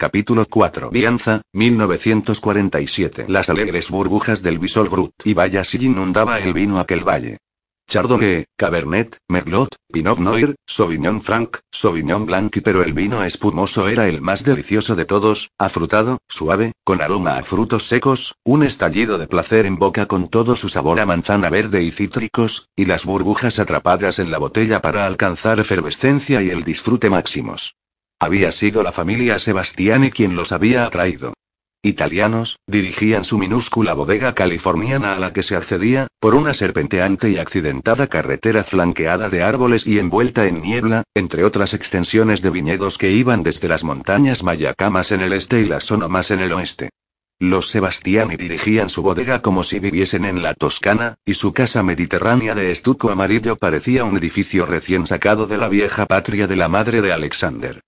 Capítulo 4. Vianza, 1947. Las alegres burbujas del Bisol Brut. Y vaya si inundaba el vino aquel valle. Chardonnay, Cabernet, Merlot, Pinot Noir, Sauvignon Franc, Sauvignon Blanc y pero el vino espumoso era el más delicioso de todos, afrutado, suave, con aroma a frutos secos, un estallido de placer en boca con todo su sabor a manzana verde y cítricos, y las burbujas atrapadas en la botella para alcanzar efervescencia y el disfrute máximos. Había sido la familia Sebastiani quien los había atraído. Italianos, dirigían su minúscula bodega californiana a la que se accedía, por una serpenteante y accidentada carretera flanqueada de árboles y envuelta en niebla, entre otras extensiones de viñedos que iban desde las montañas Mayacamas en el este y las Sonomas en el oeste. Los Sebastiani dirigían su bodega como si viviesen en la Toscana, y su casa mediterránea de estuco amarillo parecía un edificio recién sacado de la vieja patria de la madre de Alexander.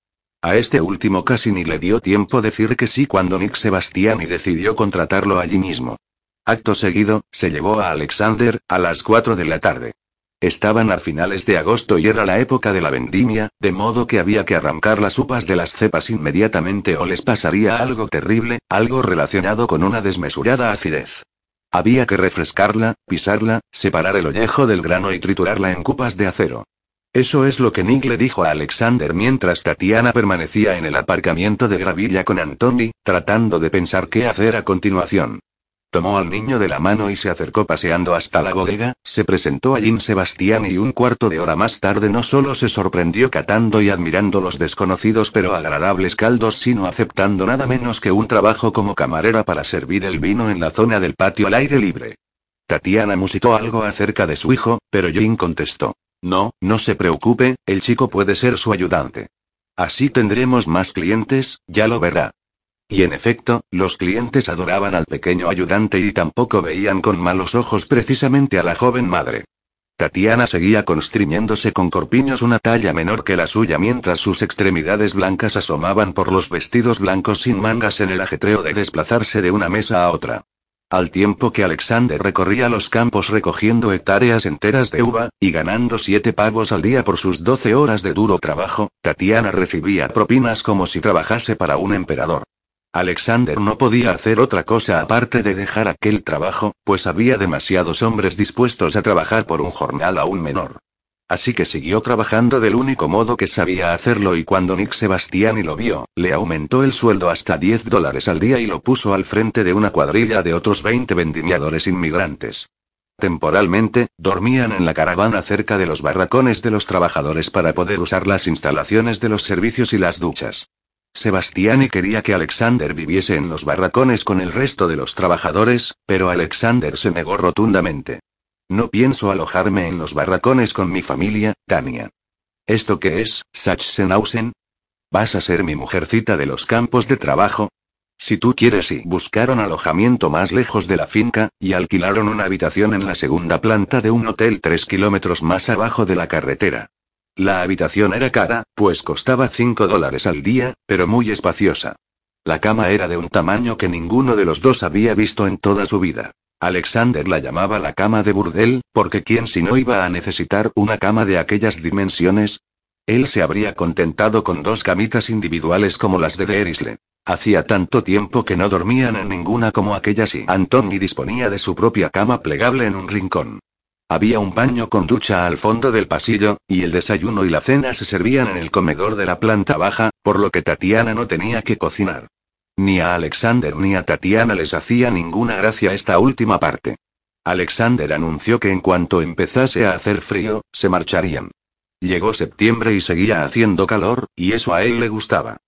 A este último casi ni le dio tiempo decir que sí cuando Nick Sebastiani decidió contratarlo allí mismo. Acto seguido, se llevó a Alexander, a las 4 de la tarde. Estaban a finales de agosto y era la época de la vendimia, de modo que había que arrancar las upas de las cepas inmediatamente o les pasaría algo terrible, algo relacionado con una desmesurada acidez. Había que refrescarla, pisarla, separar el ollejo del grano y triturarla en cupas de acero. Eso es lo que Nick le dijo a Alexander mientras Tatiana permanecía en el aparcamiento de gravilla con Antoni, tratando de pensar qué hacer a continuación. Tomó al niño de la mano y se acercó paseando hasta la bodega, se presentó a Jim Sebastián y un cuarto de hora más tarde no solo se sorprendió catando y admirando los desconocidos pero agradables caldos, sino aceptando nada menos que un trabajo como camarera para servir el vino en la zona del patio al aire libre. Tatiana musitó algo acerca de su hijo, pero Jim contestó. No, no se preocupe, el chico puede ser su ayudante. Así tendremos más clientes, ya lo verá. Y en efecto, los clientes adoraban al pequeño ayudante y tampoco veían con malos ojos precisamente a la joven madre. Tatiana seguía constriñéndose con corpiños una talla menor que la suya mientras sus extremidades blancas asomaban por los vestidos blancos sin mangas en el ajetreo de desplazarse de una mesa a otra. Al tiempo que Alexander recorría los campos recogiendo hectáreas enteras de uva, y ganando siete pavos al día por sus doce horas de duro trabajo, Tatiana recibía propinas como si trabajase para un emperador. Alexander no podía hacer otra cosa aparte de dejar aquel trabajo, pues había demasiados hombres dispuestos a trabajar por un jornal aún menor. Así que siguió trabajando del único modo que sabía hacerlo y cuando Nick Sebastiani lo vio, le aumentó el sueldo hasta 10 dólares al día y lo puso al frente de una cuadrilla de otros 20 vendimiadores inmigrantes. Temporalmente, dormían en la caravana cerca de los barracones de los trabajadores para poder usar las instalaciones de los servicios y las duchas. Sebastiani quería que Alexander viviese en los barracones con el resto de los trabajadores, pero Alexander se negó rotundamente. No pienso alojarme en los barracones con mi familia, Tania. ¿Esto qué es, Sachsenhausen? ¿Vas a ser mi mujercita de los campos de trabajo? Si tú quieres y buscaron alojamiento más lejos de la finca, y alquilaron una habitación en la segunda planta de un hotel tres kilómetros más abajo de la carretera. La habitación era cara, pues costaba 5 dólares al día, pero muy espaciosa. La cama era de un tamaño que ninguno de los dos había visto en toda su vida. Alexander la llamaba la cama de burdel, porque quién si no iba a necesitar una cama de aquellas dimensiones. Él se habría contentado con dos camitas individuales como las de Derisle. Hacía tanto tiempo que no dormían en ninguna como aquellas y Antoni disponía de su propia cama plegable en un rincón. Había un baño con ducha al fondo del pasillo, y el desayuno y la cena se servían en el comedor de la planta baja, por lo que Tatiana no tenía que cocinar. Ni a Alexander ni a Tatiana les hacía ninguna gracia esta última parte. Alexander anunció que en cuanto empezase a hacer frío, se marcharían. Llegó septiembre y seguía haciendo calor, y eso a él le gustaba.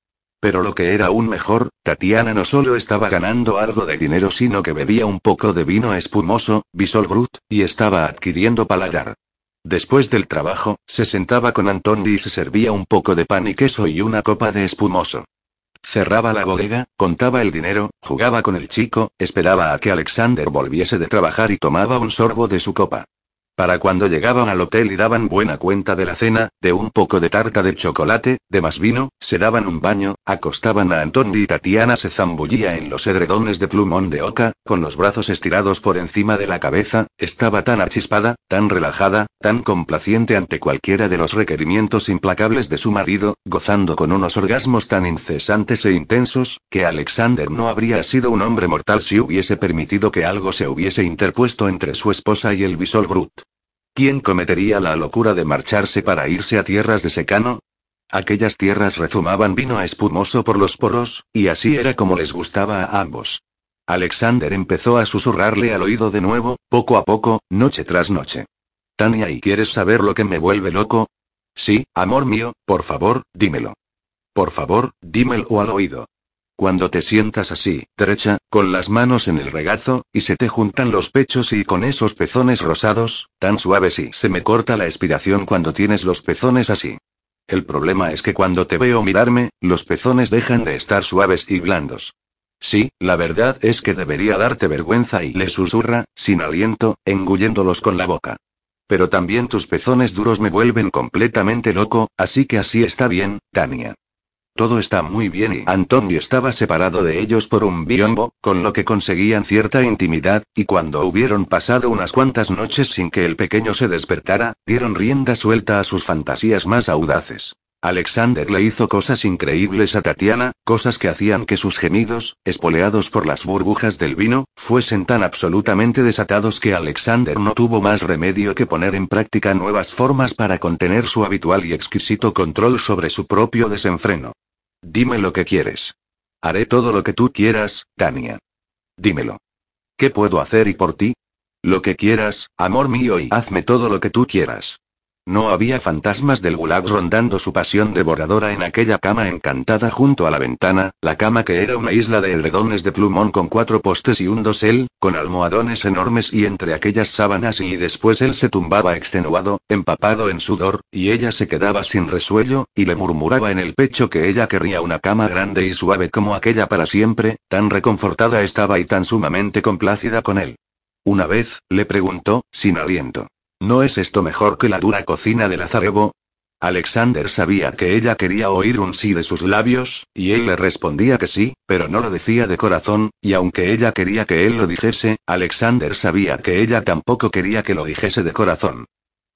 Pero lo que era aún mejor, Tatiana no solo estaba ganando algo de dinero, sino que bebía un poco de vino espumoso, Brut, y estaba adquiriendo paladar. Después del trabajo, se sentaba con Antoni y se servía un poco de pan y queso y una copa de espumoso. Cerraba la bodega, contaba el dinero, jugaba con el chico, esperaba a que Alexander volviese de trabajar y tomaba un sorbo de su copa. Para cuando llegaban al hotel y daban buena cuenta de la cena, de un poco de tarta de chocolate, de más vino, se daban un baño, acostaban a Antonio y Tatiana se zambullía en los edredones de plumón de oca, con los brazos estirados por encima de la cabeza, estaba tan achispada, tan relajada, tan complaciente ante cualquiera de los requerimientos implacables de su marido, gozando con unos orgasmos tan incesantes e intensos, que Alexander no habría sido un hombre mortal si hubiese permitido que algo se hubiese interpuesto entre su esposa y el bisol Grut. ¿Quién cometería la locura de marcharse para irse a tierras de secano? Aquellas tierras rezumaban vino espumoso por los poros, y así era como les gustaba a ambos. Alexander empezó a susurrarle al oído de nuevo, poco a poco, noche tras noche. Tania, ¿y quieres saber lo que me vuelve loco? Sí, amor mío, por favor, dímelo. Por favor, dímelo al oído. Cuando te sientas así, derecha, con las manos en el regazo, y se te juntan los pechos y con esos pezones rosados, tan suaves y se me corta la expiración cuando tienes los pezones así. El problema es que cuando te veo mirarme, los pezones dejan de estar suaves y blandos. Sí, la verdad es que debería darte vergüenza y le susurra, sin aliento, engulléndolos con la boca. Pero también tus pezones duros me vuelven completamente loco, así que así está bien, Tania. Todo está muy bien y Antonio estaba separado de ellos por un biombo, con lo que conseguían cierta intimidad, y cuando hubieron pasado unas cuantas noches sin que el pequeño se despertara, dieron rienda suelta a sus fantasías más audaces. Alexander le hizo cosas increíbles a Tatiana, cosas que hacían que sus gemidos, espoleados por las burbujas del vino, fuesen tan absolutamente desatados que Alexander no tuvo más remedio que poner en práctica nuevas formas para contener su habitual y exquisito control sobre su propio desenfreno. Dime lo que quieres. Haré todo lo que tú quieras, Tania. Dímelo. ¿Qué puedo hacer y por ti? Lo que quieras, amor mío, y hazme todo lo que tú quieras. No había fantasmas del gulag rondando su pasión devoradora en aquella cama encantada junto a la ventana, la cama que era una isla de edredones de plumón con cuatro postes y un dosel, con almohadones enormes y entre aquellas sábanas y después él se tumbaba extenuado, empapado en sudor, y ella se quedaba sin resuello, y le murmuraba en el pecho que ella querría una cama grande y suave como aquella para siempre, tan reconfortada estaba y tan sumamente complacida con él. Una vez, le preguntó, sin aliento. ¿No es esto mejor que la dura cocina de Lazarevo? Alexander sabía que ella quería oír un sí de sus labios, y él le respondía que sí, pero no lo decía de corazón, y aunque ella quería que él lo dijese, Alexander sabía que ella tampoco quería que lo dijese de corazón.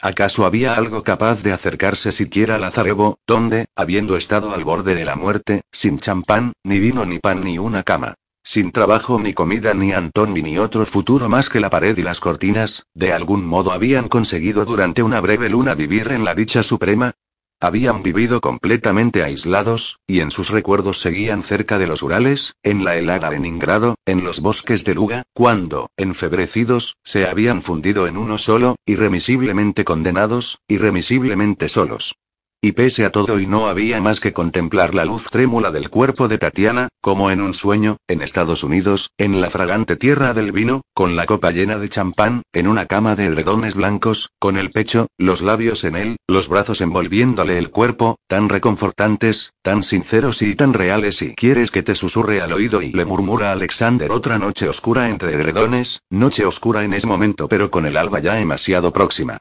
¿Acaso había algo capaz de acercarse siquiera a Lazarevo, donde, habiendo estado al borde de la muerte, sin champán, ni vino ni pan ni una cama? Sin trabajo ni comida ni Antón ni otro futuro más que la pared y las cortinas, de algún modo habían conseguido durante una breve luna vivir en la dicha suprema. Habían vivido completamente aislados, y en sus recuerdos seguían cerca de los Urales, en la helada Leningrado, en los bosques de Luga, cuando, enfebrecidos, se habían fundido en uno solo, irremisiblemente condenados, irremisiblemente solos. Y pese a todo y no había más que contemplar la luz trémula del cuerpo de Tatiana, como en un sueño, en Estados Unidos, en la fragante tierra del vino, con la copa llena de champán, en una cama de edredones blancos, con el pecho, los labios en él, los brazos envolviéndole el cuerpo, tan reconfortantes, tan sinceros y tan reales y quieres que te susurre al oído y le murmura Alexander otra noche oscura entre edredones, noche oscura en ese momento pero con el alba ya demasiado próxima.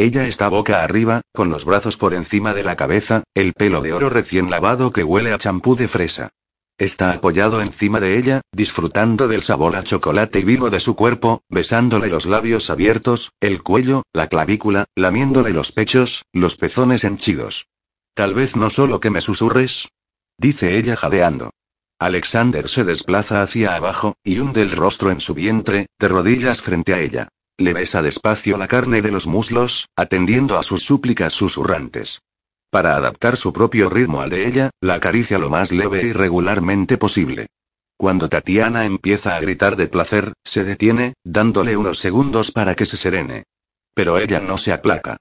Ella está boca arriba, con los brazos por encima de la cabeza, el pelo de oro recién lavado que huele a champú de fresa. Está apoyado encima de ella, disfrutando del sabor a chocolate y vino de su cuerpo, besándole los labios abiertos, el cuello, la clavícula, lamiéndole los pechos, los pezones henchidos. Tal vez no solo que me susurres. Dice ella jadeando. Alexander se desplaza hacia abajo, y hunde el rostro en su vientre, de rodillas frente a ella. Le besa despacio la carne de los muslos, atendiendo a sus súplicas susurrantes. Para adaptar su propio ritmo al de ella, la acaricia lo más leve y regularmente posible. Cuando Tatiana empieza a gritar de placer, se detiene, dándole unos segundos para que se serene. Pero ella no se aplaca.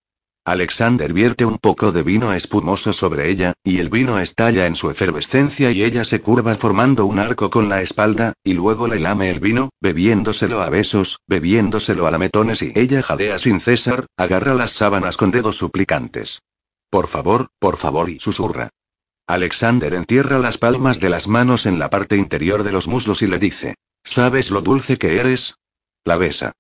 Alexander vierte un poco de vino espumoso sobre ella, y el vino estalla en su efervescencia y ella se curva formando un arco con la espalda, y luego le lame el vino, bebiéndoselo a besos, bebiéndoselo a lametones y ella jadea sin cesar, agarra las sábanas con dedos suplicantes. Por favor, por favor y susurra. Alexander entierra las palmas de las manos en la parte interior de los muslos y le dice, ¿sabes lo dulce que eres? La besa.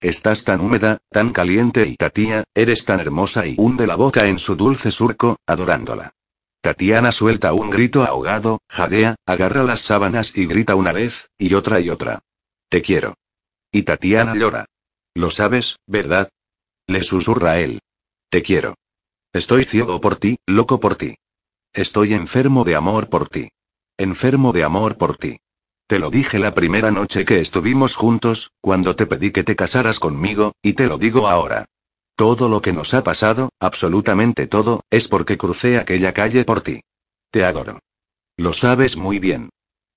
Estás tan húmeda, tan caliente y Tatía, eres tan hermosa y hunde la boca en su dulce surco, adorándola. Tatiana suelta un grito ahogado, jadea, agarra las sábanas y grita una vez, y otra y otra. Te quiero. Y Tatiana llora. Lo sabes, ¿verdad? Le susurra él. Te quiero. Estoy ciego por ti, loco por ti. Estoy enfermo de amor por ti. Enfermo de amor por ti. Te lo dije la primera noche que estuvimos juntos, cuando te pedí que te casaras conmigo, y te lo digo ahora. Todo lo que nos ha pasado, absolutamente todo, es porque crucé aquella calle por ti. Te adoro. Lo sabes muy bien.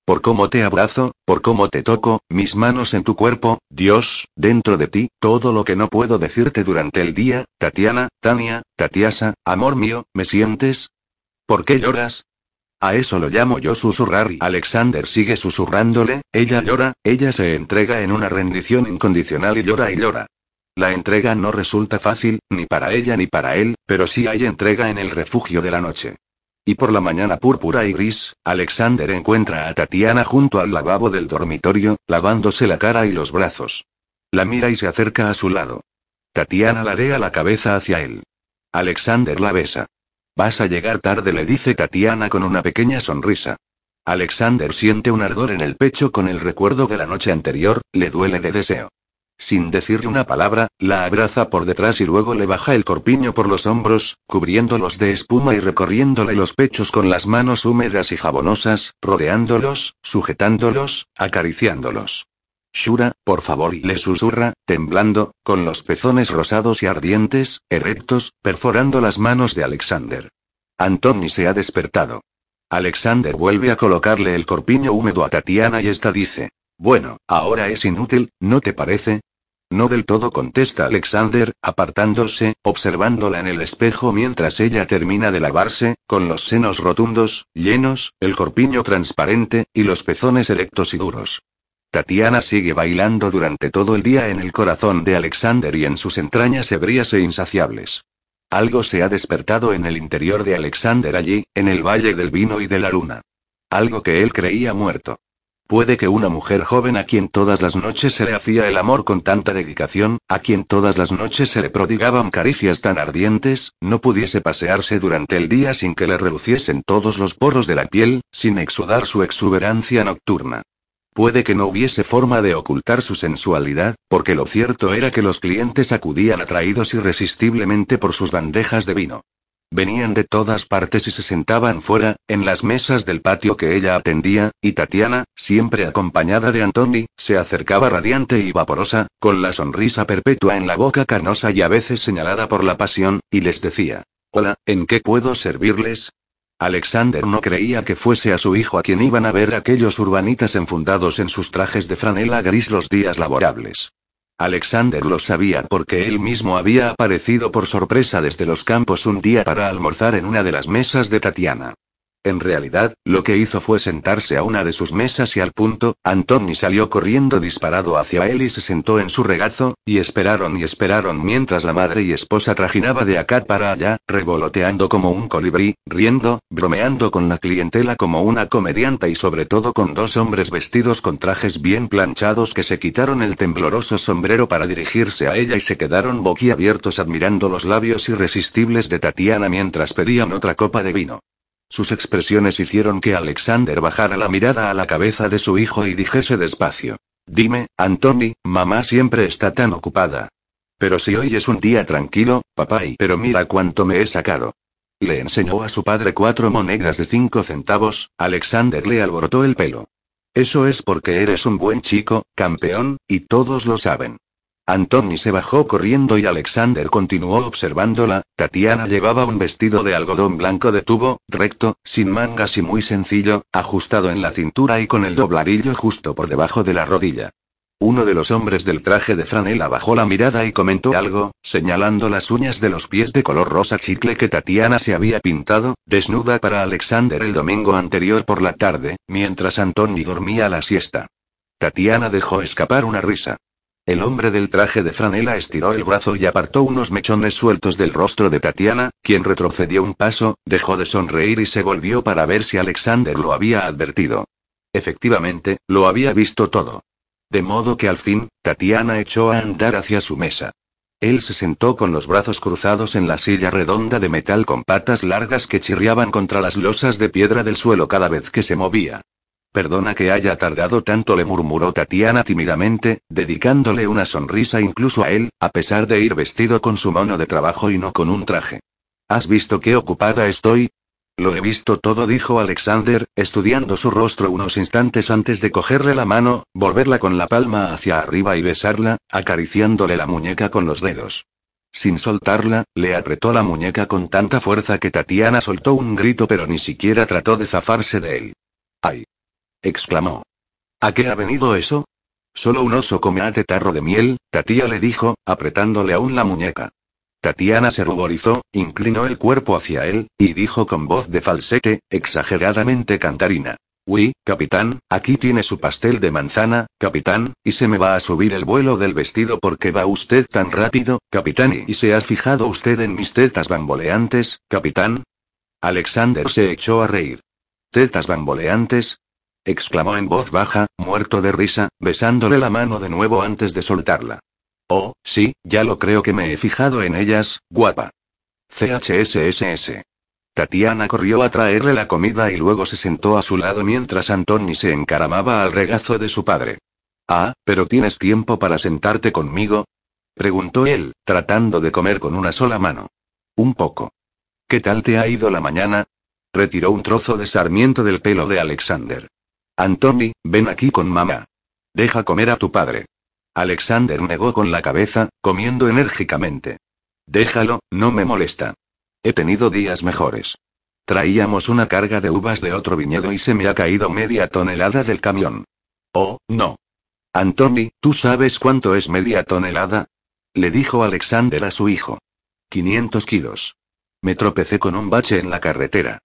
Por cómo te abrazo, por cómo te toco, mis manos en tu cuerpo, Dios, dentro de ti, todo lo que no puedo decirte durante el día, Tatiana, Tania, Tatiasa, amor mío, ¿me sientes? ¿Por qué lloras? A eso lo llamo yo susurrar y Alexander sigue susurrándole, ella llora, ella se entrega en una rendición incondicional y llora y llora. La entrega no resulta fácil, ni para ella ni para él, pero sí hay entrega en el refugio de la noche. Y por la mañana púrpura y gris, Alexander encuentra a Tatiana junto al lavabo del dormitorio, lavándose la cara y los brazos. La mira y se acerca a su lado. Tatiana ladea la cabeza hacia él. Alexander la besa. Vas a llegar tarde, le dice Tatiana con una pequeña sonrisa. Alexander siente un ardor en el pecho con el recuerdo de la noche anterior, le duele de deseo. Sin decirle una palabra, la abraza por detrás y luego le baja el corpiño por los hombros, cubriéndolos de espuma y recorriéndole los pechos con las manos húmedas y jabonosas, rodeándolos, sujetándolos, acariciándolos. Shura, por favor, y le susurra, temblando, con los pezones rosados y ardientes, erectos, perforando las manos de Alexander. Antoni se ha despertado. Alexander vuelve a colocarle el corpiño húmedo a Tatiana y esta dice, bueno, ahora es inútil, ¿no te parece? No del todo contesta Alexander, apartándose, observándola en el espejo mientras ella termina de lavarse, con los senos rotundos, llenos, el corpiño transparente, y los pezones erectos y duros. Tatiana sigue bailando durante todo el día en el corazón de Alexander y en sus entrañas ebrías e insaciables. Algo se ha despertado en el interior de Alexander allí, en el Valle del Vino y de la Luna. Algo que él creía muerto. Puede que una mujer joven a quien todas las noches se le hacía el amor con tanta dedicación, a quien todas las noches se le prodigaban caricias tan ardientes, no pudiese pasearse durante el día sin que le reluciesen todos los poros de la piel, sin exudar su exuberancia nocturna. Puede que no hubiese forma de ocultar su sensualidad, porque lo cierto era que los clientes acudían atraídos irresistiblemente por sus bandejas de vino. Venían de todas partes y se sentaban fuera, en las mesas del patio que ella atendía, y Tatiana, siempre acompañada de Antoni, se acercaba radiante y vaporosa, con la sonrisa perpetua en la boca carnosa y a veces señalada por la pasión, y les decía, Hola, ¿en qué puedo servirles? Alexander no creía que fuese a su hijo a quien iban a ver aquellos urbanitas enfundados en sus trajes de franela gris los días laborables. Alexander lo sabía porque él mismo había aparecido por sorpresa desde los campos un día para almorzar en una de las mesas de Tatiana. En realidad, lo que hizo fue sentarse a una de sus mesas y al punto, Antoni salió corriendo disparado hacia él y se sentó en su regazo, y esperaron y esperaron mientras la madre y esposa trajinaba de acá para allá, revoloteando como un colibrí, riendo, bromeando con la clientela como una comedianta y sobre todo con dos hombres vestidos con trajes bien planchados que se quitaron el tembloroso sombrero para dirigirse a ella y se quedaron boquiabiertos admirando los labios irresistibles de Tatiana mientras pedían otra copa de vino. Sus expresiones hicieron que Alexander bajara la mirada a la cabeza de su hijo y dijese despacio. Dime, Antoni, mamá siempre está tan ocupada. Pero si hoy es un día tranquilo, papá, y pero mira cuánto me he sacado. Le enseñó a su padre cuatro monedas de cinco centavos, Alexander le alborotó el pelo. Eso es porque eres un buen chico, campeón, y todos lo saben. Antoni se bajó corriendo y Alexander continuó observándola. Tatiana llevaba un vestido de algodón blanco de tubo, recto, sin mangas y muy sencillo, ajustado en la cintura y con el dobladillo justo por debajo de la rodilla. Uno de los hombres del traje de franela bajó la mirada y comentó algo, señalando las uñas de los pies de color rosa chicle que Tatiana se había pintado, desnuda para Alexander el domingo anterior por la tarde, mientras Antoni dormía la siesta. Tatiana dejó escapar una risa. El hombre del traje de franela estiró el brazo y apartó unos mechones sueltos del rostro de Tatiana, quien retrocedió un paso, dejó de sonreír y se volvió para ver si Alexander lo había advertido. Efectivamente, lo había visto todo. De modo que al fin, Tatiana echó a andar hacia su mesa. Él se sentó con los brazos cruzados en la silla redonda de metal con patas largas que chirriaban contra las losas de piedra del suelo cada vez que se movía. Perdona que haya tardado tanto, le murmuró Tatiana tímidamente, dedicándole una sonrisa incluso a él, a pesar de ir vestido con su mono de trabajo y no con un traje. ¿Has visto qué ocupada estoy? Lo he visto todo, dijo Alexander, estudiando su rostro unos instantes antes de cogerle la mano, volverla con la palma hacia arriba y besarla, acariciándole la muñeca con los dedos. Sin soltarla, le apretó la muñeca con tanta fuerza que Tatiana soltó un grito pero ni siquiera trató de zafarse de él. ¡Ay! Exclamó. ¿A qué ha venido eso? Solo un oso come a tarro de miel, Tatia le dijo, apretándole aún la muñeca. Tatiana se ruborizó, inclinó el cuerpo hacia él, y dijo con voz de falsete, exageradamente cantarina. Uy, capitán, aquí tiene su pastel de manzana, capitán, y se me va a subir el vuelo del vestido porque va usted tan rápido, capitán, y se ha fijado usted en mis tetas bamboleantes, capitán. Alexander se echó a reír. ¿Tetas bamboleantes? Exclamó en voz baja, muerto de risa, besándole la mano de nuevo antes de soltarla. Oh, sí, ya lo creo que me he fijado en ellas, guapa. CHSSS. Tatiana corrió a traerle la comida y luego se sentó a su lado mientras Antoni se encaramaba al regazo de su padre. Ah, pero ¿tienes tiempo para sentarte conmigo? preguntó él, tratando de comer con una sola mano. Un poco. ¿Qué tal te ha ido la mañana? Retiró un trozo de sarmiento del pelo de Alexander. Antoni, ven aquí con mamá. Deja comer a tu padre. Alexander negó con la cabeza, comiendo enérgicamente. Déjalo, no me molesta. He tenido días mejores. Traíamos una carga de uvas de otro viñedo y se me ha caído media tonelada del camión. Oh, no. Antoni, ¿tú sabes cuánto es media tonelada? Le dijo Alexander a su hijo. 500 kilos. Me tropecé con un bache en la carretera.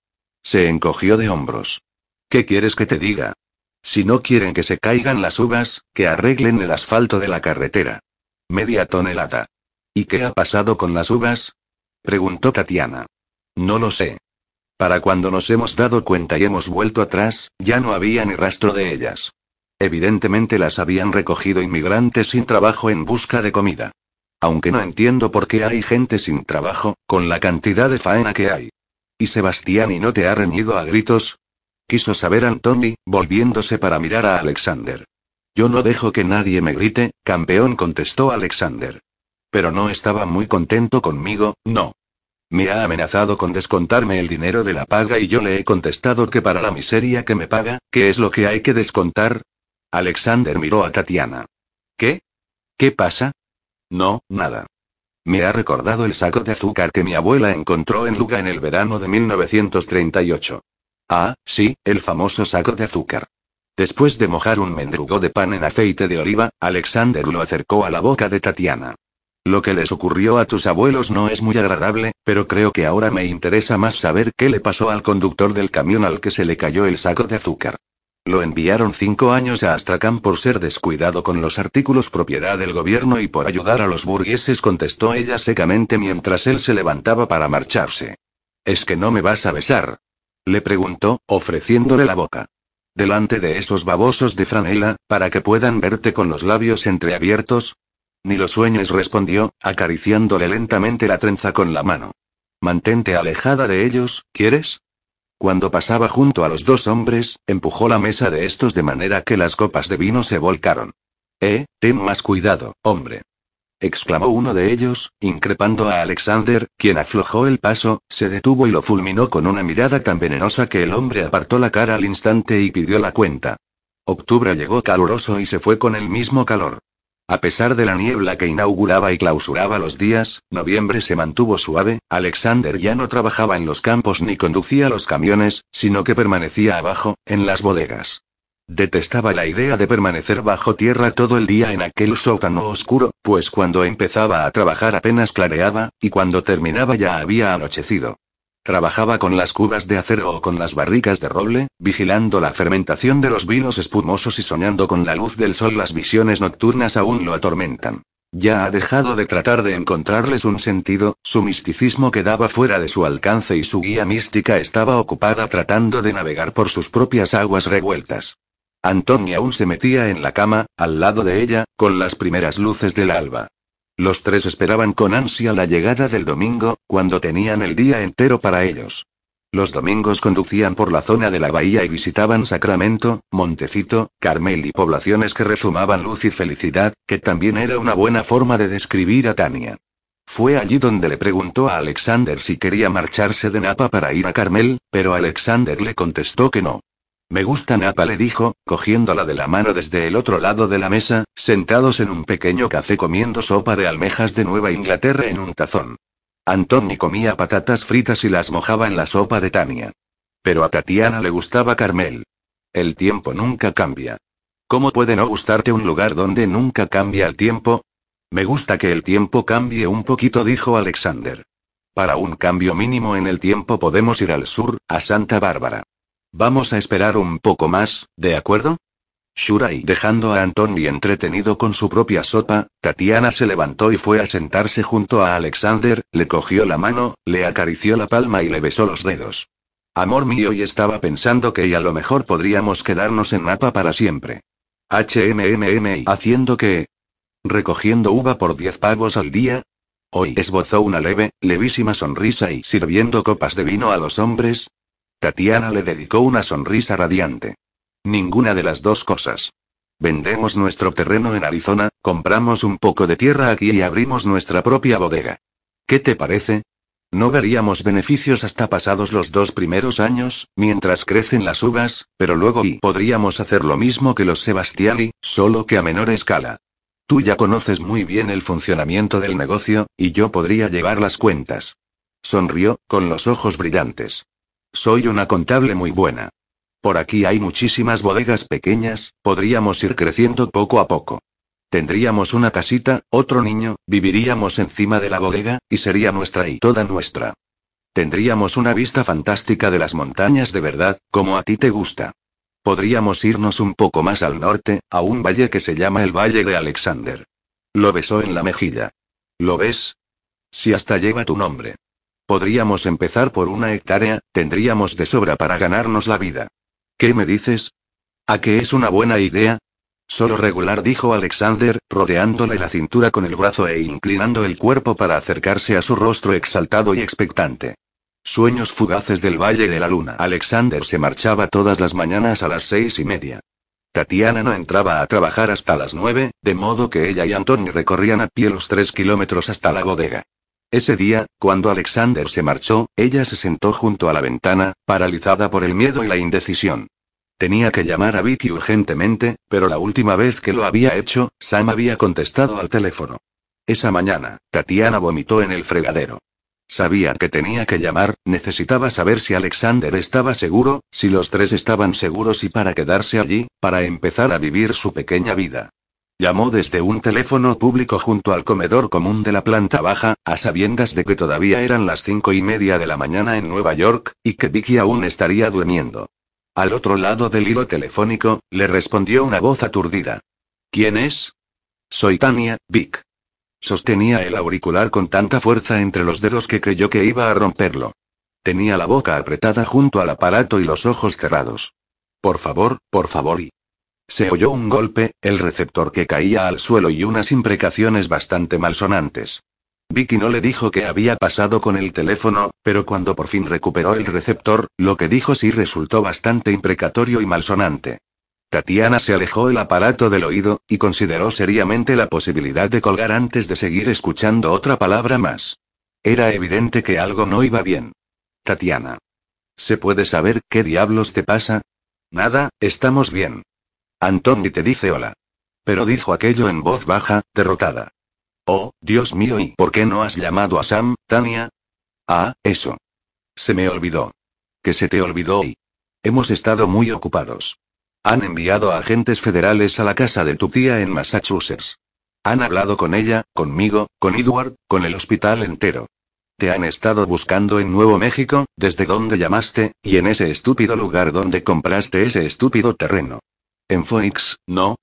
Se encogió de hombros. ¿Qué quieres que te diga? Si no quieren que se caigan las uvas, que arreglen el asfalto de la carretera. Media tonelada. ¿Y qué ha pasado con las uvas? preguntó Tatiana. No lo sé. Para cuando nos hemos dado cuenta y hemos vuelto atrás, ya no había ni rastro de ellas. Evidentemente las habían recogido inmigrantes sin trabajo en busca de comida. Aunque no entiendo por qué hay gente sin trabajo, con la cantidad de faena que hay. ¿Y Sebastián y no te ha reñido a gritos? Quiso saber Antoni, volviéndose para mirar a Alexander. Yo no dejo que nadie me grite, campeón contestó Alexander. Pero no estaba muy contento conmigo, no. Me ha amenazado con descontarme el dinero de la paga y yo le he contestado que para la miseria que me paga, ¿qué es lo que hay que descontar? Alexander miró a Tatiana. ¿Qué? ¿Qué pasa? No, nada. Me ha recordado el saco de azúcar que mi abuela encontró en Luga en el verano de 1938. Ah, sí, el famoso saco de azúcar. Después de mojar un mendrugo de pan en aceite de oliva, Alexander lo acercó a la boca de Tatiana. Lo que les ocurrió a tus abuelos no es muy agradable, pero creo que ahora me interesa más saber qué le pasó al conductor del camión al que se le cayó el saco de azúcar. Lo enviaron cinco años a Astrakhan por ser descuidado con los artículos propiedad del gobierno y por ayudar a los burgueses, contestó ella secamente mientras él se levantaba para marcharse. ¿Es que no me vas a besar? Le preguntó, ofreciéndole la boca. Delante de esos babosos de franela, para que puedan verte con los labios entreabiertos. Ni lo sueñes, respondió, acariciándole lentamente la trenza con la mano. Mantente alejada de ellos, ¿quieres? Cuando pasaba junto a los dos hombres, empujó la mesa de estos de manera que las copas de vino se volcaron. Eh, ten más cuidado, hombre exclamó uno de ellos, increpando a Alexander, quien aflojó el paso, se detuvo y lo fulminó con una mirada tan venenosa que el hombre apartó la cara al instante y pidió la cuenta. Octubre llegó caluroso y se fue con el mismo calor. A pesar de la niebla que inauguraba y clausuraba los días, noviembre se mantuvo suave, Alexander ya no trabajaba en los campos ni conducía los camiones, sino que permanecía abajo, en las bodegas. Detestaba la idea de permanecer bajo tierra todo el día en aquel sótano oscuro, pues cuando empezaba a trabajar apenas clareaba, y cuando terminaba ya había anochecido. Trabajaba con las cubas de acero o con las barricas de roble, vigilando la fermentación de los vinos espumosos y soñando con la luz del sol. Las visiones nocturnas aún lo atormentan. Ya ha dejado de tratar de encontrarles un sentido, su misticismo quedaba fuera de su alcance y su guía mística estaba ocupada tratando de navegar por sus propias aguas revueltas. Antonia aún se metía en la cama, al lado de ella, con las primeras luces del alba. Los tres esperaban con ansia la llegada del domingo, cuando tenían el día entero para ellos. Los domingos conducían por la zona de la bahía y visitaban Sacramento, Montecito, Carmel y poblaciones que rezumaban luz y felicidad, que también era una buena forma de describir a Tania. Fue allí donde le preguntó a Alexander si quería marcharse de Napa para ir a Carmel, pero Alexander le contestó que no. Me gusta Napa, le dijo, cogiéndola de la mano desde el otro lado de la mesa, sentados en un pequeño café comiendo sopa de almejas de Nueva Inglaterra en un tazón. Antoni comía patatas fritas y las mojaba en la sopa de Tania. Pero a Tatiana le gustaba Carmel. El tiempo nunca cambia. ¿Cómo puede no gustarte un lugar donde nunca cambia el tiempo? Me gusta que el tiempo cambie un poquito, dijo Alexander. Para un cambio mínimo en el tiempo podemos ir al sur, a Santa Bárbara. Vamos a esperar un poco más, ¿de acuerdo? Shurai dejando a Antoni entretenido con su propia sopa, Tatiana se levantó y fue a sentarse junto a Alexander, le cogió la mano, le acarició la palma y le besó los dedos. Amor mío, y estaba pensando que y a lo mejor podríamos quedarnos en Napa para siempre. HMMM haciendo que... Recogiendo uva por diez pavos al día, Hoy esbozó una leve, levísima sonrisa y sirviendo copas de vino a los hombres, Tatiana le dedicó una sonrisa radiante. Ninguna de las dos cosas. Vendemos nuestro terreno en Arizona, compramos un poco de tierra aquí y abrimos nuestra propia bodega. ¿Qué te parece? No veríamos beneficios hasta pasados los dos primeros años, mientras crecen las uvas, pero luego y podríamos hacer lo mismo que los Sebastiani, solo que a menor escala. Tú ya conoces muy bien el funcionamiento del negocio, y yo podría llevar las cuentas. Sonrió, con los ojos brillantes. Soy una contable muy buena. Por aquí hay muchísimas bodegas pequeñas, podríamos ir creciendo poco a poco. Tendríamos una casita, otro niño, viviríamos encima de la bodega, y sería nuestra y toda nuestra. Tendríamos una vista fantástica de las montañas de verdad, como a ti te gusta. Podríamos irnos un poco más al norte, a un valle que se llama el Valle de Alexander. Lo besó en la mejilla. ¿Lo ves? Si hasta lleva tu nombre. Podríamos empezar por una hectárea, tendríamos de sobra para ganarnos la vida. ¿Qué me dices? ¿A qué es una buena idea? Solo regular, dijo Alexander, rodeándole la cintura con el brazo e inclinando el cuerpo para acercarse a su rostro exaltado y expectante. Sueños fugaces del Valle de la Luna. Alexander se marchaba todas las mañanas a las seis y media. Tatiana no entraba a trabajar hasta las nueve, de modo que ella y Antonio recorrían a pie los tres kilómetros hasta la bodega. Ese día, cuando Alexander se marchó, ella se sentó junto a la ventana, paralizada por el miedo y la indecisión. Tenía que llamar a Vicky urgentemente, pero la última vez que lo había hecho, Sam había contestado al teléfono. Esa mañana, Tatiana vomitó en el fregadero. Sabía que tenía que llamar, necesitaba saber si Alexander estaba seguro, si los tres estaban seguros y para quedarse allí, para empezar a vivir su pequeña vida. Llamó desde un teléfono público junto al comedor común de la planta baja, a sabiendas de que todavía eran las cinco y media de la mañana en Nueva York, y que Vicky aún estaría durmiendo. Al otro lado del hilo telefónico, le respondió una voz aturdida. ¿Quién es? Soy Tania, Vic. Sostenía el auricular con tanta fuerza entre los dedos que creyó que iba a romperlo. Tenía la boca apretada junto al aparato y los ojos cerrados. Por favor, por favor y... Se oyó un golpe, el receptor que caía al suelo y unas imprecaciones bastante malsonantes. Vicky no le dijo qué había pasado con el teléfono, pero cuando por fin recuperó el receptor, lo que dijo sí resultó bastante imprecatorio y malsonante. Tatiana se alejó el aparato del oído, y consideró seriamente la posibilidad de colgar antes de seguir escuchando otra palabra más. Era evidente que algo no iba bien. Tatiana. ¿Se puede saber qué diablos te pasa? Nada, estamos bien. Antoni te dice hola. Pero dijo aquello en voz baja, derrotada. Oh, Dios mío, ¿y por qué no has llamado a Sam, Tania? Ah, eso. Se me olvidó. Que se te olvidó y... Hemos estado muy ocupados. Han enviado agentes federales a la casa de tu tía en Massachusetts. Han hablado con ella, conmigo, con Edward, con el hospital entero. Te han estado buscando en Nuevo México, desde donde llamaste, y en ese estúpido lugar donde compraste ese estúpido terreno. En Phoenix, ¿no?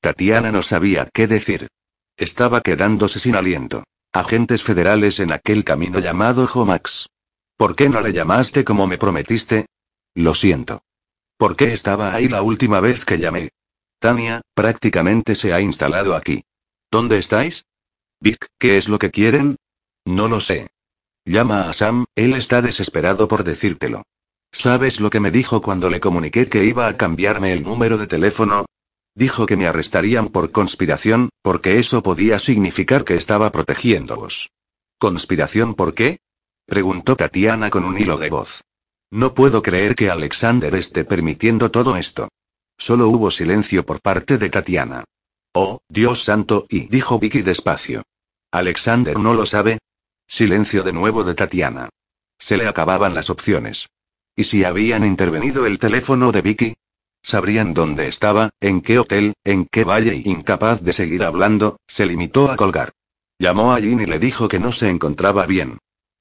Tatiana no sabía qué decir. Estaba quedándose sin aliento. Agentes federales en aquel camino llamado Homax. ¿Por qué no le llamaste como me prometiste? Lo siento. ¿Por qué estaba ahí la última vez que llamé? Tania, prácticamente se ha instalado aquí. ¿Dónde estáis? Vic, ¿qué es lo que quieren? No lo sé. Llama a Sam, él está desesperado por decírtelo. ¿Sabes lo que me dijo cuando le comuniqué que iba a cambiarme el número de teléfono? Dijo que me arrestarían por conspiración, porque eso podía significar que estaba protegiéndoos. ¿Conspiración por qué? preguntó Tatiana con un hilo de voz. No puedo creer que Alexander esté permitiendo todo esto. Solo hubo silencio por parte de Tatiana. Oh, Dios santo, y dijo Vicky despacio. ¿Alexander no lo sabe? Silencio de nuevo de Tatiana. Se le acababan las opciones. ¿Y si habían intervenido el teléfono de Vicky? Sabrían dónde estaba, en qué hotel, en qué valle y incapaz de seguir hablando, se limitó a colgar. Llamó a Jean y le dijo que no se encontraba bien.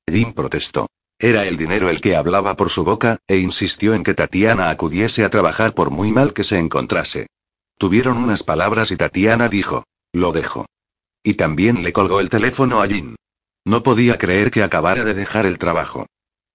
Jean protestó. Era el dinero el que hablaba por su boca, e insistió en que Tatiana acudiese a trabajar por muy mal que se encontrase. Tuvieron unas palabras y Tatiana dijo, lo dejo. Y también le colgó el teléfono a Jean. No podía creer que acabara de dejar el trabajo.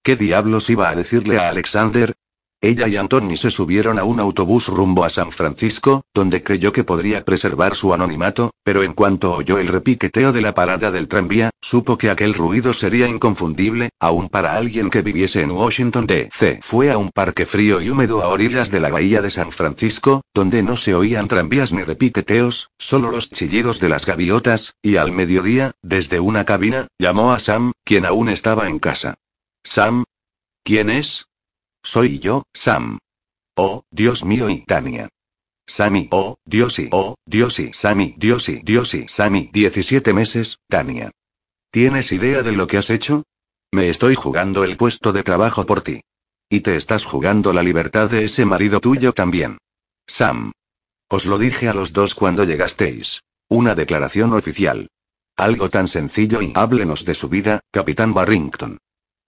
¿Qué diablos iba a decirle a Alexander? Ella y Anthony se subieron a un autobús rumbo a San Francisco, donde creyó que podría preservar su anonimato, pero en cuanto oyó el repiqueteo de la parada del tranvía, supo que aquel ruido sería inconfundible, aun para alguien que viviese en Washington D.C. Fue a un parque frío y húmedo a orillas de la bahía de San Francisco, donde no se oían tranvías ni repiqueteos, solo los chillidos de las gaviotas, y al mediodía, desde una cabina, llamó a Sam, quien aún estaba en casa. Sam. ¿Quién es? Soy yo, Sam. Oh, Dios mío y Tania. Sammy, oh, Dios y, oh, Dios y, Sammy, Dios y, Dios y, Sammy, 17 meses, Tania. ¿Tienes idea de lo que has hecho? Me estoy jugando el puesto de trabajo por ti. Y te estás jugando la libertad de ese marido tuyo también. Sam. Os lo dije a los dos cuando llegasteis. Una declaración oficial. Algo tan sencillo y háblenos de su vida, capitán Barrington.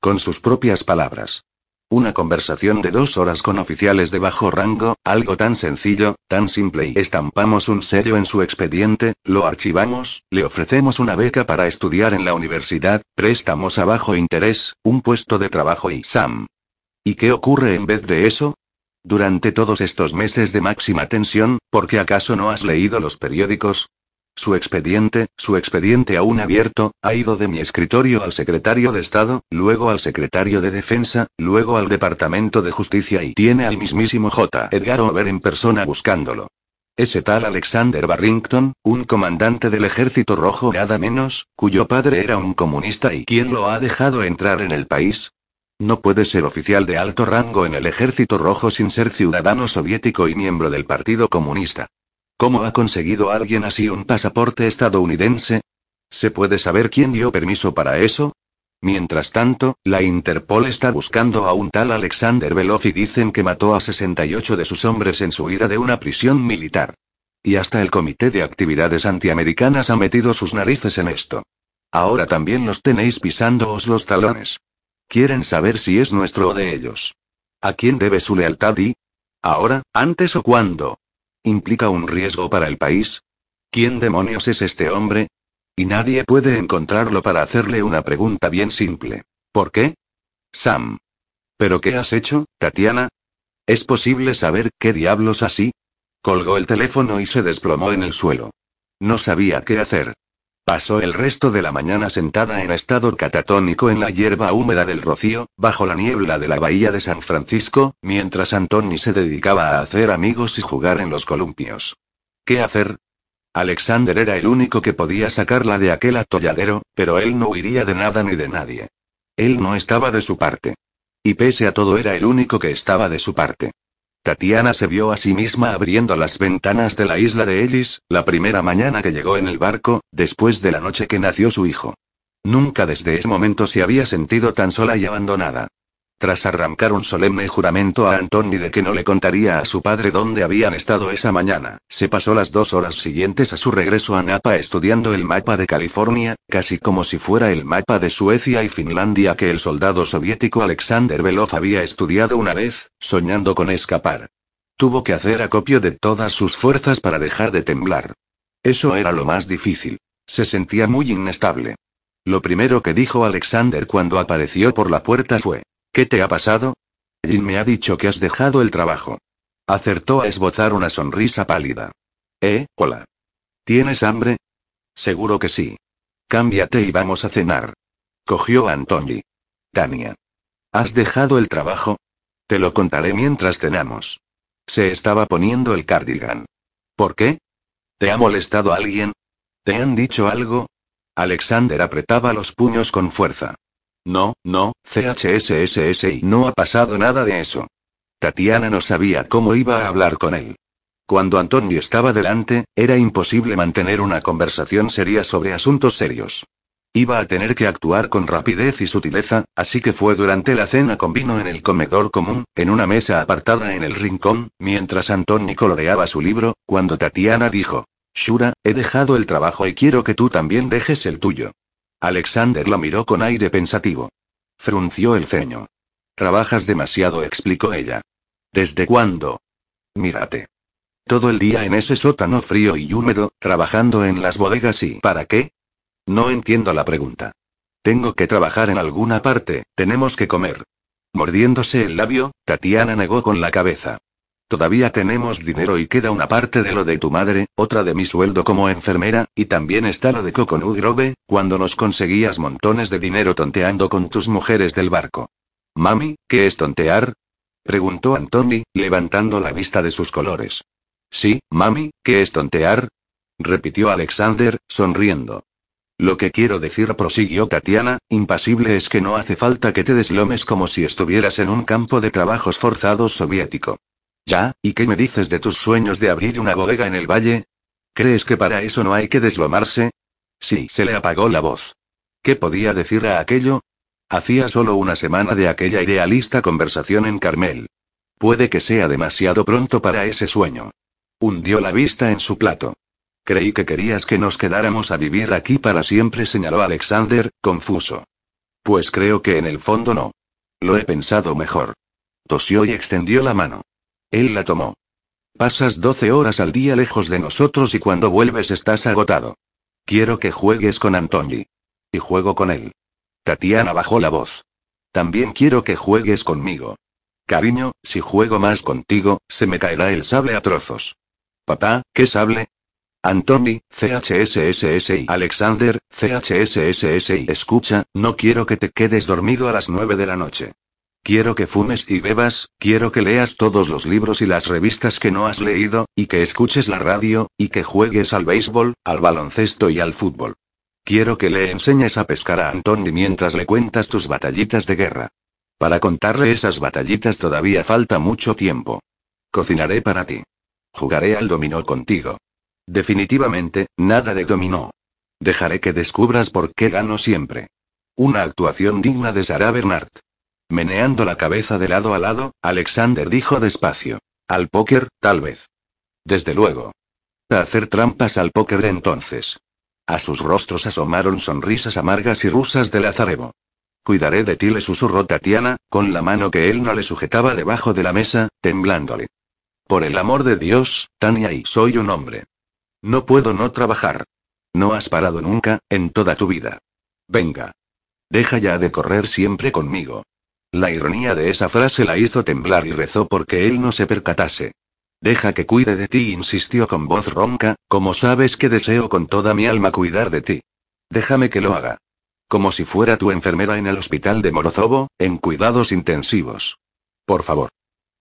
Con sus propias palabras. Una conversación de dos horas con oficiales de bajo rango, algo tan sencillo, tan simple y estampamos un sello en su expediente, lo archivamos, le ofrecemos una beca para estudiar en la universidad, préstamos a bajo interés, un puesto de trabajo y Sam. ¿Y qué ocurre en vez de eso? Durante todos estos meses de máxima tensión, ¿por qué acaso no has leído los periódicos? Su expediente, su expediente aún abierto, ha ido de mi escritorio al secretario de Estado, luego al secretario de Defensa, luego al Departamento de Justicia y tiene al mismísimo J. Edgar Hoover en persona buscándolo. Ese tal Alexander Barrington, un comandante del Ejército Rojo nada menos, cuyo padre era un comunista y quien lo ha dejado entrar en el país. No puede ser oficial de alto rango en el Ejército Rojo sin ser ciudadano soviético y miembro del Partido Comunista. ¿Cómo ha conseguido alguien así un pasaporte estadounidense? ¿Se puede saber quién dio permiso para eso? Mientras tanto, la Interpol está buscando a un tal Alexander Belov y dicen que mató a 68 de sus hombres en su huida de una prisión militar. Y hasta el Comité de Actividades Antiamericanas ha metido sus narices en esto. Ahora también los tenéis pisándoos los talones. Quieren saber si es nuestro o de ellos. ¿A quién debe su lealtad y? ¿Ahora, antes o cuándo? ¿Implica un riesgo para el país? ¿Quién demonios es este hombre? Y nadie puede encontrarlo para hacerle una pregunta bien simple. ¿Por qué? Sam. ¿Pero qué has hecho, Tatiana? ¿Es posible saber qué diablos así? Colgó el teléfono y se desplomó en el suelo. No sabía qué hacer. Pasó el resto de la mañana sentada en estado catatónico en la hierba húmeda del rocío, bajo la niebla de la bahía de San Francisco, mientras Antoni se dedicaba a hacer amigos y jugar en los columpios. ¿Qué hacer? Alexander era el único que podía sacarla de aquel atolladero, pero él no huiría de nada ni de nadie. Él no estaba de su parte. Y pese a todo era el único que estaba de su parte. Tatiana se vio a sí misma abriendo las ventanas de la isla de Ellis, la primera mañana que llegó en el barco, después de la noche que nació su hijo. Nunca desde ese momento se había sentido tan sola y abandonada. Tras arrancar un solemne juramento a Antoni de que no le contaría a su padre dónde habían estado esa mañana, se pasó las dos horas siguientes a su regreso a Napa estudiando el mapa de California, casi como si fuera el mapa de Suecia y Finlandia que el soldado soviético Alexander Belov había estudiado una vez, soñando con escapar. Tuvo que hacer acopio de todas sus fuerzas para dejar de temblar. Eso era lo más difícil. Se sentía muy inestable. Lo primero que dijo Alexander cuando apareció por la puerta fue, ¿Qué te ha pasado? Jin me ha dicho que has dejado el trabajo. Acertó a esbozar una sonrisa pálida. ¿Eh? Hola. ¿Tienes hambre? Seguro que sí. Cámbiate y vamos a cenar. Cogió a Antoni. Tania. ¿Has dejado el trabajo? Te lo contaré mientras cenamos. Se estaba poniendo el cardigan. ¿Por qué? ¿Te ha molestado alguien? ¿Te han dicho algo? Alexander apretaba los puños con fuerza. No, no, CHSSSI no ha pasado nada de eso. Tatiana no sabía cómo iba a hablar con él. Cuando Antonio estaba delante, era imposible mantener una conversación seria sobre asuntos serios. Iba a tener que actuar con rapidez y sutileza, así que fue durante la cena con vino en el comedor común, en una mesa apartada en el rincón, mientras Antonio coloreaba su libro, cuando Tatiana dijo, Shura, he dejado el trabajo y quiero que tú también dejes el tuyo. Alexander la miró con aire pensativo. Frunció el ceño. Trabajas demasiado, explicó ella. ¿Desde cuándo? Mírate. Todo el día en ese sótano frío y húmedo, trabajando en las bodegas y ¿para qué? No entiendo la pregunta. Tengo que trabajar en alguna parte, tenemos que comer. Mordiéndose el labio, Tatiana negó con la cabeza. Todavía tenemos dinero y queda una parte de lo de tu madre, otra de mi sueldo como enfermera, y también está lo de Coconut Grove, cuando nos conseguías montones de dinero tonteando con tus mujeres del barco. Mami, ¿qué es tontear? preguntó Antoni, levantando la vista de sus colores. Sí, mami, ¿qué es tontear? repitió Alexander, sonriendo. Lo que quiero decir, prosiguió Tatiana, impasible, es que no hace falta que te deslomes como si estuvieras en un campo de trabajos forzados soviético. Ya, ¿y qué me dices de tus sueños de abrir una bodega en el valle? ¿Crees que para eso no hay que deslomarse? Sí, se le apagó la voz. ¿Qué podía decir a aquello? Hacía solo una semana de aquella idealista conversación en Carmel. Puede que sea demasiado pronto para ese sueño. Hundió la vista en su plato. Creí que querías que nos quedáramos a vivir aquí para siempre, señaló Alexander, confuso. Pues creo que en el fondo no. Lo he pensado mejor. Tosió y extendió la mano. Él la tomó. Pasas 12 horas al día lejos de nosotros y cuando vuelves estás agotado. Quiero que juegues con Antoni. Y juego con él. Tatiana bajó la voz. También quiero que juegues conmigo. Cariño, si juego más contigo, se me caerá el sable a trozos. Papá, ¿qué sable? Antoni, CHSSSI. Alexander, CHSSSI. Escucha, no quiero que te quedes dormido a las 9 de la noche. Quiero que fumes y bebas, quiero que leas todos los libros y las revistas que no has leído, y que escuches la radio, y que juegues al béisbol, al baloncesto y al fútbol. Quiero que le enseñes a pescar a Antoni mientras le cuentas tus batallitas de guerra. Para contarle esas batallitas todavía falta mucho tiempo. Cocinaré para ti. Jugaré al dominó contigo. Definitivamente, nada de dominó. Dejaré que descubras por qué gano siempre. Una actuación digna de Sarah Bernard. Meneando la cabeza de lado a lado, Alexander dijo despacio. Al póker, tal vez. Desde luego. A hacer trampas al póker entonces. A sus rostros asomaron sonrisas amargas y rusas de Lazarevo. Cuidaré de ti, le susurró Tatiana, con la mano que él no le sujetaba debajo de la mesa, temblándole. Por el amor de Dios, Tania, y soy un hombre. No puedo no trabajar. No has parado nunca, en toda tu vida. Venga. Deja ya de correr siempre conmigo. La ironía de esa frase la hizo temblar y rezó porque él no se percatase. Deja que cuide de ti, insistió con voz ronca, como sabes que deseo con toda mi alma cuidar de ti. Déjame que lo haga. Como si fuera tu enfermera en el hospital de Morozovo, en cuidados intensivos. Por favor.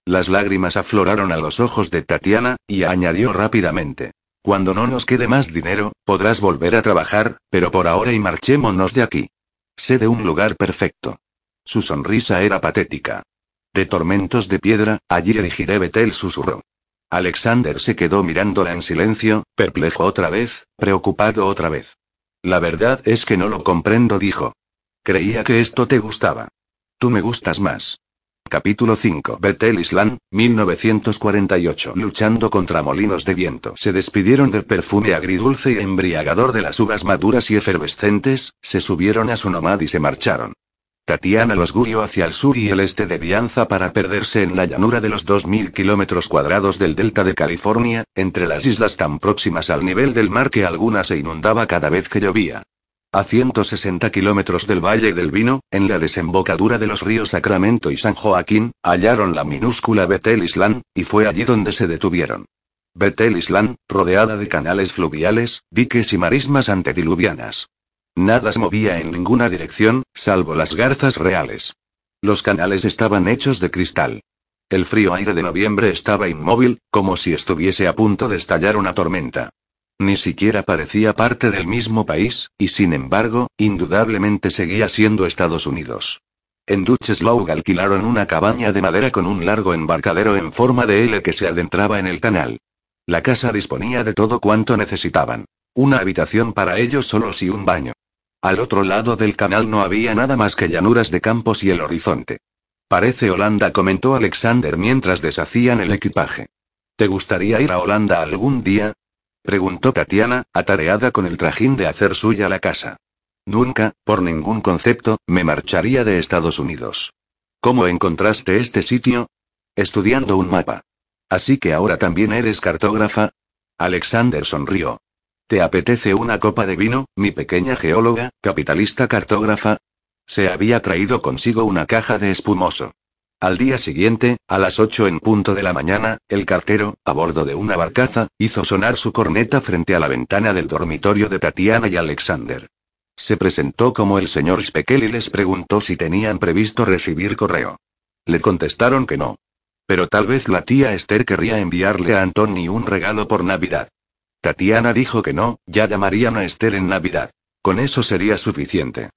Las lágrimas afloraron a los ojos de Tatiana, y añadió rápidamente. Cuando no nos quede más dinero, podrás volver a trabajar, pero por ahora y marchémonos de aquí. Sé de un lugar perfecto. Su sonrisa era patética. De tormentos de piedra, allí erigiré Betel susurró. Alexander se quedó mirándola en silencio, perplejo otra vez, preocupado otra vez. La verdad es que no lo comprendo, dijo. Creía que esto te gustaba. Tú me gustas más. Capítulo 5. Betel Island, 1948. Luchando contra molinos de viento. Se despidieron del perfume agridulce y embriagador de las uvas maduras y efervescentes, se subieron a su nomad y se marcharon. Tatiana los guió hacia el sur y el este de Bianza para perderse en la llanura de los 2.000 kilómetros cuadrados del delta de California, entre las islas tan próximas al nivel del mar que alguna se inundaba cada vez que llovía. A 160 kilómetros del Valle del Vino, en la desembocadura de los ríos Sacramento y San Joaquín, hallaron la minúscula Betel Island, y fue allí donde se detuvieron. Betel Island, rodeada de canales fluviales, diques y marismas antediluvianas. Nada se movía en ninguna dirección, salvo las garzas reales. Los canales estaban hechos de cristal. El frío aire de noviembre estaba inmóvil, como si estuviese a punto de estallar una tormenta. Ni siquiera parecía parte del mismo país, y sin embargo, indudablemente seguía siendo Estados Unidos. En Ducheslow alquilaron una cabaña de madera con un largo embarcadero en forma de L que se adentraba en el canal. La casa disponía de todo cuanto necesitaban. Una habitación para ellos solos y un baño. Al otro lado del canal no había nada más que llanuras de campos y el horizonte. Parece Holanda, comentó Alexander mientras deshacían el equipaje. ¿Te gustaría ir a Holanda algún día? preguntó Tatiana, atareada con el trajín de hacer suya la casa. Nunca, por ningún concepto, me marcharía de Estados Unidos. ¿Cómo encontraste este sitio? Estudiando un mapa. Así que ahora también eres cartógrafa. Alexander sonrió. ¿Te apetece una copa de vino, mi pequeña geóloga, capitalista cartógrafa? Se había traído consigo una caja de espumoso. Al día siguiente, a las ocho en punto de la mañana, el cartero, a bordo de una barcaza, hizo sonar su corneta frente a la ventana del dormitorio de Tatiana y Alexander. Se presentó como el señor Spekel y les preguntó si tenían previsto recibir correo. Le contestaron que no. Pero tal vez la tía Esther querría enviarle a Antoni un regalo por Navidad. Tatiana dijo que no, ya llamarían a Esther en Navidad. Con eso sería suficiente.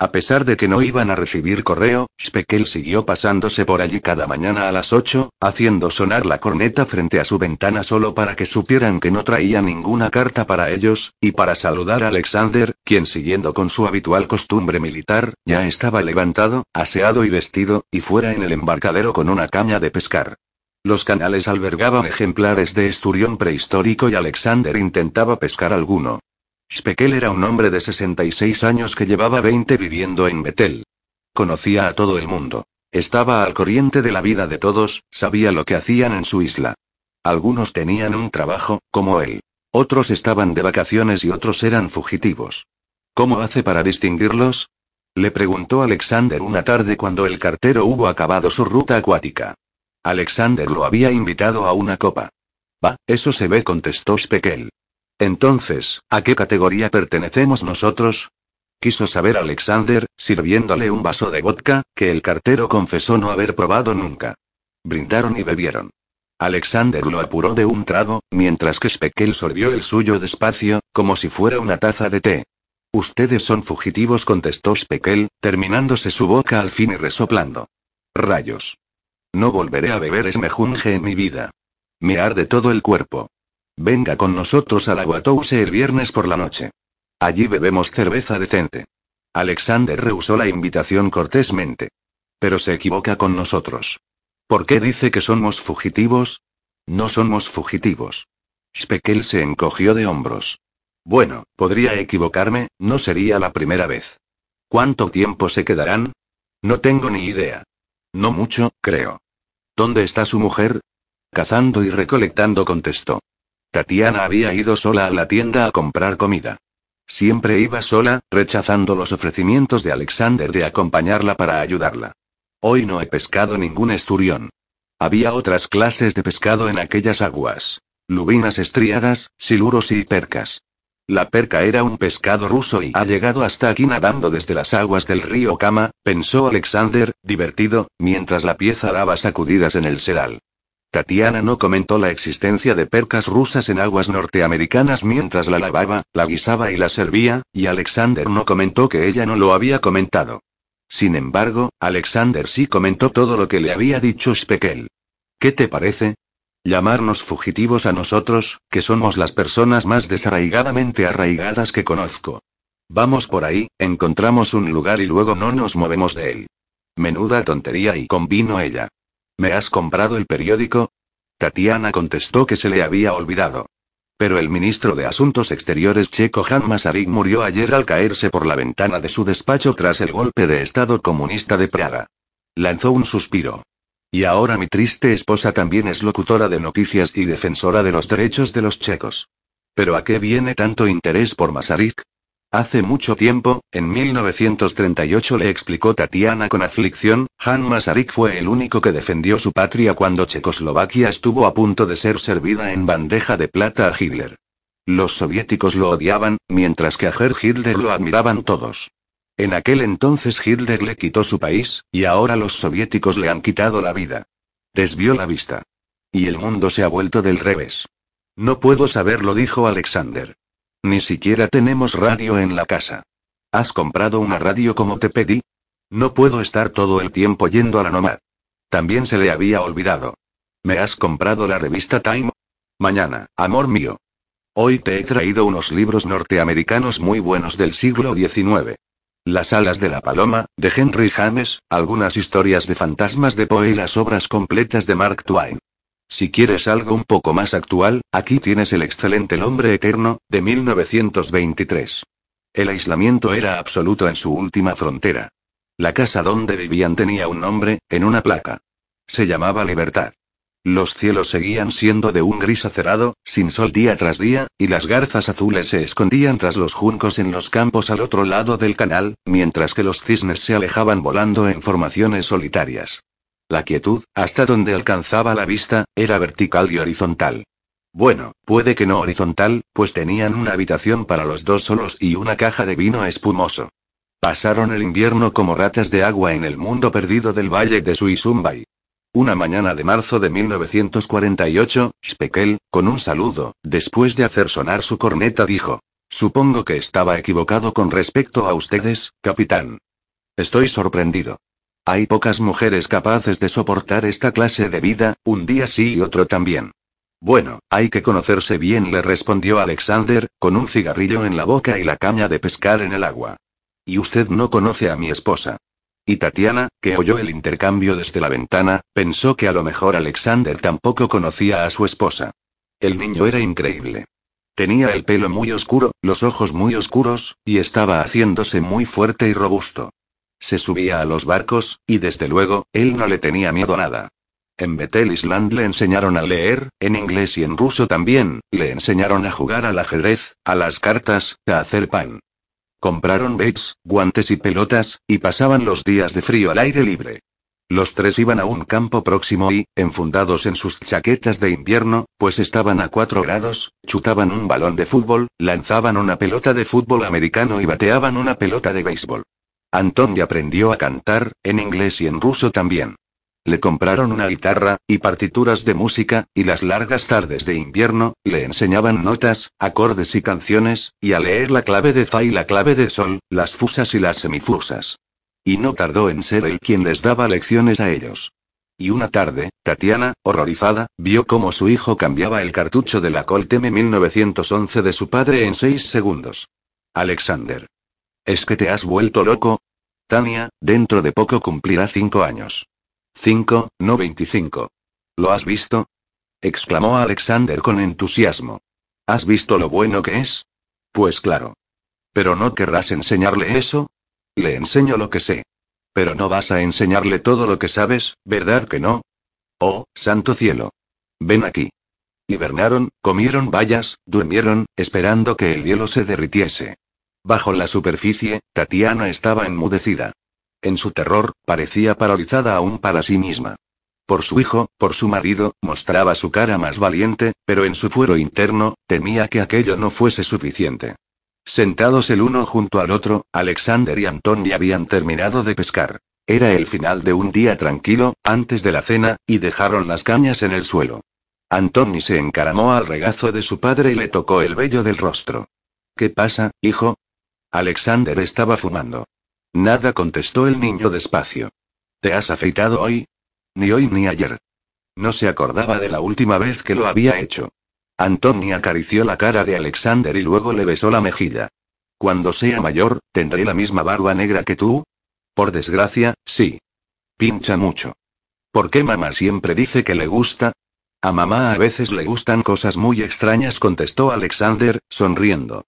A pesar de que no iban a recibir correo, Spekel siguió pasándose por allí cada mañana a las 8, haciendo sonar la corneta frente a su ventana solo para que supieran que no traía ninguna carta para ellos, y para saludar a Alexander, quien siguiendo con su habitual costumbre militar, ya estaba levantado, aseado y vestido, y fuera en el embarcadero con una caña de pescar. Los canales albergaban ejemplares de esturión prehistórico y Alexander intentaba pescar alguno. Spekel era un hombre de 66 años que llevaba 20 viviendo en Betel. Conocía a todo el mundo. Estaba al corriente de la vida de todos, sabía lo que hacían en su isla. Algunos tenían un trabajo, como él. Otros estaban de vacaciones y otros eran fugitivos. ¿Cómo hace para distinguirlos? Le preguntó Alexander una tarde cuando el cartero hubo acabado su ruta acuática. Alexander lo había invitado a una copa. Va, eso se ve, contestó Spekel. Entonces, ¿a qué categoría pertenecemos nosotros? Quiso saber Alexander, sirviéndole un vaso de vodka, que el cartero confesó no haber probado nunca. Brindaron y bebieron. Alexander lo apuró de un trago, mientras que Spekel sorbió el suyo despacio, como si fuera una taza de té. Ustedes son fugitivos, contestó Spekel, terminándose su boca al fin y resoplando. Rayos. No volveré a beber esmejunje en mi vida. Me arde todo el cuerpo. Venga con nosotros a la Guatouse el viernes por la noche. Allí bebemos cerveza decente. Alexander rehusó la invitación cortésmente. Pero se equivoca con nosotros. ¿Por qué dice que somos fugitivos? No somos fugitivos. Spekel se encogió de hombros. Bueno, podría equivocarme, no sería la primera vez. ¿Cuánto tiempo se quedarán? No tengo ni idea. No mucho, creo. ¿Dónde está su mujer? Cazando y recolectando, contestó. Tatiana había ido sola a la tienda a comprar comida. Siempre iba sola, rechazando los ofrecimientos de Alexander de acompañarla para ayudarla. Hoy no he pescado ningún esturión. Había otras clases de pescado en aquellas aguas. Lubinas estriadas, siluros y percas. La perca era un pescado ruso y ha llegado hasta aquí nadando desde las aguas del río Kama, pensó Alexander, divertido, mientras la pieza daba sacudidas en el sedal. Tatiana no comentó la existencia de percas rusas en aguas norteamericanas mientras la lavaba, la guisaba y la servía, y Alexander no comentó que ella no lo había comentado. Sin embargo, Alexander sí comentó todo lo que le había dicho Spekel. ¿Qué te parece? Llamarnos fugitivos a nosotros, que somos las personas más desarraigadamente arraigadas que conozco. Vamos por ahí, encontramos un lugar y luego no nos movemos de él. Menuda tontería y convino ella. ¿Me has comprado el periódico? Tatiana contestó que se le había olvidado. Pero el ministro de Asuntos Exteriores checo Han Masaryk murió ayer al caerse por la ventana de su despacho tras el golpe de Estado comunista de Praga. Lanzó un suspiro. Y ahora mi triste esposa también es locutora de noticias y defensora de los derechos de los checos. ¿Pero a qué viene tanto interés por Masaryk? Hace mucho tiempo, en 1938 le explicó Tatiana con aflicción, Han Masaryk fue el único que defendió su patria cuando Checoslovaquia estuvo a punto de ser servida en bandeja de plata a Hitler. Los soviéticos lo odiaban, mientras que a Herr Hitler lo admiraban todos. En aquel entonces Hitler le quitó su país, y ahora los soviéticos le han quitado la vida. Desvió la vista. Y el mundo se ha vuelto del revés. No puedo saberlo, dijo Alexander. Ni siquiera tenemos radio en la casa. ¿Has comprado una radio como te pedí? No puedo estar todo el tiempo yendo a la Nomad. También se le había olvidado. ¿Me has comprado la revista Time? Mañana, amor mío. Hoy te he traído unos libros norteamericanos muy buenos del siglo XIX. Las alas de la paloma, de Henry James, algunas historias de fantasmas de Poe y las obras completas de Mark Twain. Si quieres algo un poco más actual, aquí tienes el excelente El hombre eterno, de 1923. El aislamiento era absoluto en su última frontera. La casa donde vivían tenía un nombre, en una placa. Se llamaba Libertad. Los cielos seguían siendo de un gris acerado, sin sol día tras día, y las garzas azules se escondían tras los juncos en los campos al otro lado del canal, mientras que los cisnes se alejaban volando en formaciones solitarias. La quietud, hasta donde alcanzaba la vista, era vertical y horizontal. Bueno, puede que no horizontal, pues tenían una habitación para los dos solos y una caja de vino espumoso. Pasaron el invierno como ratas de agua en el mundo perdido del valle de Suisumbay. Una mañana de marzo de 1948, Spekel, con un saludo, después de hacer sonar su corneta, dijo: Supongo que estaba equivocado con respecto a ustedes, capitán. Estoy sorprendido. Hay pocas mujeres capaces de soportar esta clase de vida, un día sí y otro también. Bueno, hay que conocerse bien, le respondió Alexander, con un cigarrillo en la boca y la caña de pescar en el agua. Y usted no conoce a mi esposa. Y Tatiana, que oyó el intercambio desde la ventana, pensó que a lo mejor Alexander tampoco conocía a su esposa. El niño era increíble. Tenía el pelo muy oscuro, los ojos muy oscuros, y estaba haciéndose muy fuerte y robusto. Se subía a los barcos, y desde luego, él no le tenía miedo a nada. En Bethel Island le enseñaron a leer, en inglés y en ruso también, le enseñaron a jugar al ajedrez, a las cartas, a hacer pan. Compraron baits, guantes y pelotas, y pasaban los días de frío al aire libre. Los tres iban a un campo próximo y, enfundados en sus chaquetas de invierno, pues estaban a cuatro grados, chutaban un balón de fútbol, lanzaban una pelota de fútbol americano y bateaban una pelota de béisbol. Anton aprendió a cantar, en inglés y en ruso también. Le compraron una guitarra, y partituras de música, y las largas tardes de invierno, le enseñaban notas, acordes y canciones, y a leer la clave de fa y la clave de sol, las fusas y las semifusas. Y no tardó en ser él quien les daba lecciones a ellos. Y una tarde, Tatiana, horrorizada, vio cómo su hijo cambiaba el cartucho de la Colt M1911 de su padre en seis segundos. Alexander. ¿Es que te has vuelto loco? Tania, dentro de poco cumplirá cinco años. Cinco, no veinticinco. ¿Lo has visto? exclamó Alexander con entusiasmo. ¿Has visto lo bueno que es? Pues claro. ¿Pero no querrás enseñarle eso? Le enseño lo que sé. Pero no vas a enseñarle todo lo que sabes, ¿verdad que no? Oh, santo cielo. Ven aquí. Hibernaron, comieron bayas, durmieron, esperando que el hielo se derritiese. Bajo la superficie, Tatiana estaba enmudecida. En su terror, parecía paralizada aún para sí misma. Por su hijo, por su marido, mostraba su cara más valiente, pero en su fuero interno, temía que aquello no fuese suficiente. Sentados el uno junto al otro, Alexander y Anton ya habían terminado de pescar. Era el final de un día tranquilo, antes de la cena, y dejaron las cañas en el suelo. Antoni se encaramó al regazo de su padre y le tocó el vello del rostro. ¿Qué pasa, hijo? Alexander estaba fumando. Nada contestó el niño despacio. ¿Te has afeitado hoy? Ni hoy ni ayer. No se acordaba de la última vez que lo había hecho. Antonia acarició la cara de Alexander y luego le besó la mejilla. Cuando sea mayor, ¿tendré la misma barba negra que tú? Por desgracia, sí. Pincha mucho. ¿Por qué mamá siempre dice que le gusta? A mamá a veces le gustan cosas muy extrañas, contestó Alexander, sonriendo.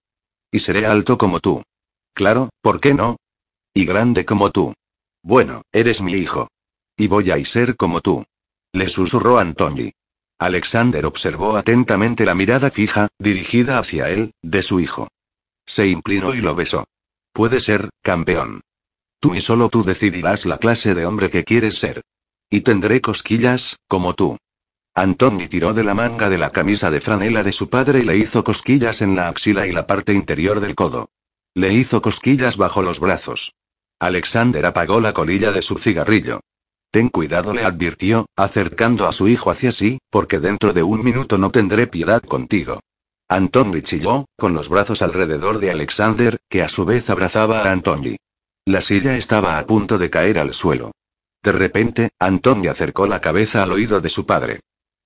Y seré alto como tú. Claro, ¿por qué no? Y grande como tú. Bueno, eres mi hijo. Y voy a ser como tú. Le susurró Antoni. Alexander observó atentamente la mirada fija, dirigida hacia él, de su hijo. Se inclinó y lo besó. Puede ser, campeón. Tú y solo tú decidirás la clase de hombre que quieres ser. Y tendré cosquillas, como tú. Antoni tiró de la manga de la camisa de franela de su padre y le hizo cosquillas en la axila y la parte interior del codo. Le hizo cosquillas bajo los brazos. Alexander apagó la colilla de su cigarrillo. Ten cuidado, le advirtió, acercando a su hijo hacia sí, porque dentro de un minuto no tendré piedad contigo. Antoni chilló, con los brazos alrededor de Alexander, que a su vez abrazaba a Antoni. La silla estaba a punto de caer al suelo. De repente, Antoni acercó la cabeza al oído de su padre.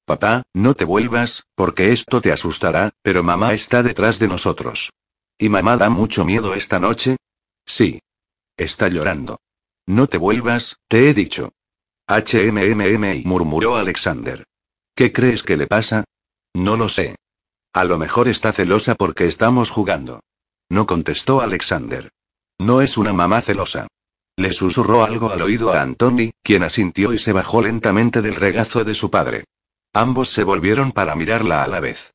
Papá, no te vuelvas, porque esto te asustará, pero mamá está detrás de nosotros. ¿Y mamá da mucho miedo esta noche? Sí. Está llorando. No te vuelvas, te he dicho. HMMM murmuró Alexander. ¿Qué crees que le pasa? No lo sé. A lo mejor está celosa porque estamos jugando. No contestó Alexander. No es una mamá celosa. Le susurró algo al oído a Antoni, quien asintió y se bajó lentamente del regazo de su padre. Ambos se volvieron para mirarla a la vez.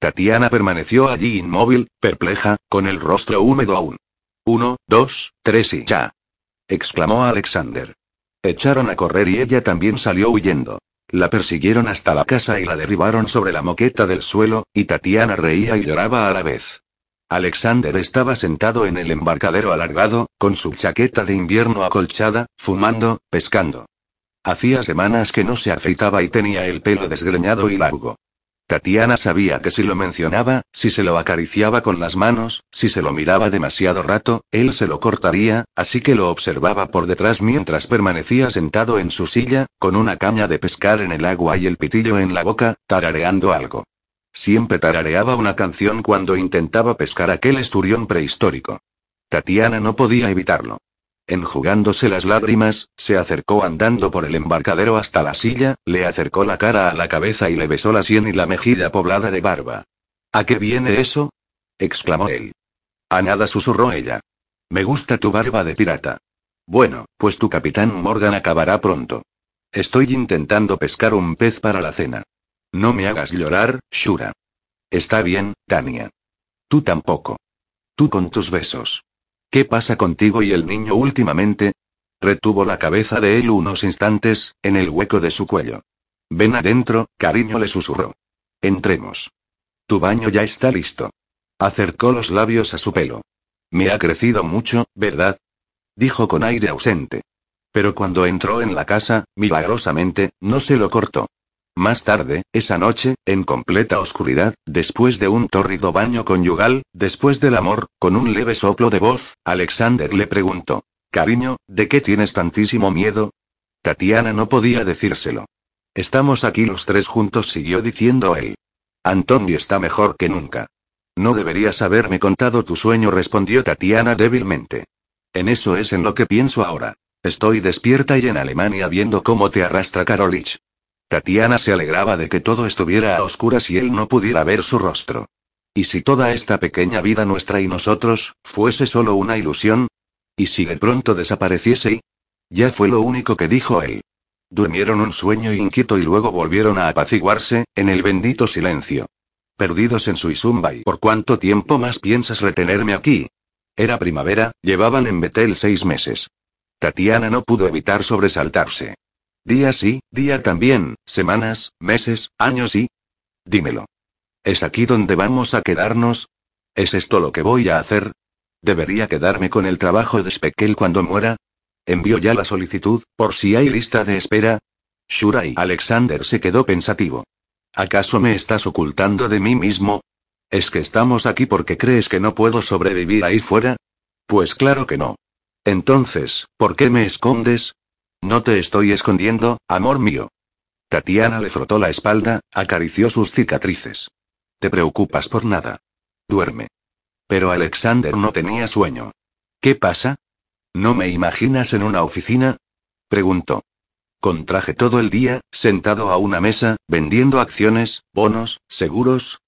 Tatiana permaneció allí inmóvil, perpleja, con el rostro húmedo aún. Uno, dos, tres y ya. exclamó Alexander. Echaron a correr y ella también salió huyendo. La persiguieron hasta la casa y la derribaron sobre la moqueta del suelo, y Tatiana reía y lloraba a la vez. Alexander estaba sentado en el embarcadero alargado, con su chaqueta de invierno acolchada, fumando, pescando. Hacía semanas que no se afeitaba y tenía el pelo desgreñado y largo. Tatiana sabía que si lo mencionaba, si se lo acariciaba con las manos, si se lo miraba demasiado rato, él se lo cortaría, así que lo observaba por detrás mientras permanecía sentado en su silla, con una caña de pescar en el agua y el pitillo en la boca, tarareando algo. Siempre tarareaba una canción cuando intentaba pescar aquel esturión prehistórico. Tatiana no podía evitarlo. Enjugándose las lágrimas, se acercó andando por el embarcadero hasta la silla, le acercó la cara a la cabeza y le besó la sien y la mejilla poblada de barba. ¿A qué viene eso? exclamó él. A nada susurró ella. Me gusta tu barba de pirata. Bueno, pues tu capitán Morgan acabará pronto. Estoy intentando pescar un pez para la cena. No me hagas llorar, Shura. Está bien, Tania. Tú tampoco. Tú con tus besos. ¿Qué pasa contigo y el niño últimamente? Retuvo la cabeza de él unos instantes, en el hueco de su cuello. Ven adentro, cariño le susurró. Entremos. Tu baño ya está listo. Acercó los labios a su pelo. Me ha crecido mucho, ¿verdad? Dijo con aire ausente. Pero cuando entró en la casa, milagrosamente, no se lo cortó. Más tarde, esa noche, en completa oscuridad, después de un tórrido baño conyugal, después del amor, con un leve soplo de voz, Alexander le preguntó. Cariño, ¿de qué tienes tantísimo miedo? Tatiana no podía decírselo. Estamos aquí los tres juntos, siguió diciendo él. Antonio está mejor que nunca. No deberías haberme contado tu sueño, respondió Tatiana débilmente. En eso es en lo que pienso ahora. Estoy despierta y en Alemania viendo cómo te arrastra Karolich. Tatiana se alegraba de que todo estuviera a oscuras y él no pudiera ver su rostro. ¿Y si toda esta pequeña vida nuestra y nosotros, fuese solo una ilusión? ¿Y si de pronto desapareciese y... Ya fue lo único que dijo él. Durmieron un sueño inquieto y luego volvieron a apaciguarse, en el bendito silencio. Perdidos en su y ¿por cuánto tiempo más piensas retenerme aquí? Era primavera, llevaban en Betel seis meses. Tatiana no pudo evitar sobresaltarse. Día sí, día también, semanas, meses, años y... Dímelo. ¿Es aquí donde vamos a quedarnos? ¿Es esto lo que voy a hacer? ¿Debería quedarme con el trabajo de Speckle cuando muera? ¿Envió ya la solicitud, por si hay lista de espera? Shura y Alexander se quedó pensativo. ¿Acaso me estás ocultando de mí mismo? ¿Es que estamos aquí porque crees que no puedo sobrevivir ahí fuera? Pues claro que no. Entonces, ¿por qué me escondes? No te estoy escondiendo, amor mío. Tatiana le frotó la espalda, acarició sus cicatrices. Te preocupas por nada. Duerme. Pero Alexander no tenía sueño. ¿Qué pasa? ¿No me imaginas en una oficina? preguntó. con traje todo el día, sentado a una mesa, vendiendo acciones, bonos, seguros.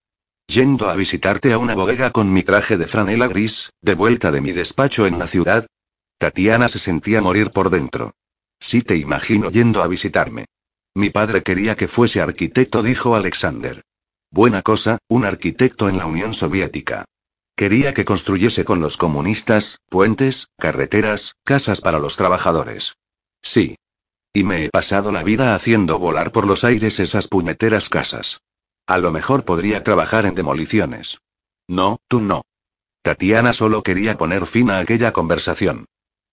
Yendo a visitarte a una bodega con mi traje de franela gris, de vuelta de mi despacho en la ciudad. Tatiana se sentía morir por dentro. Sí te imagino yendo a visitarme. Mi padre quería que fuese arquitecto, dijo Alexander. Buena cosa, un arquitecto en la Unión Soviética. Quería que construyese con los comunistas, puentes, carreteras, casas para los trabajadores. Sí. Y me he pasado la vida haciendo volar por los aires esas puñeteras casas. A lo mejor podría trabajar en demoliciones. No, tú no. Tatiana solo quería poner fin a aquella conversación.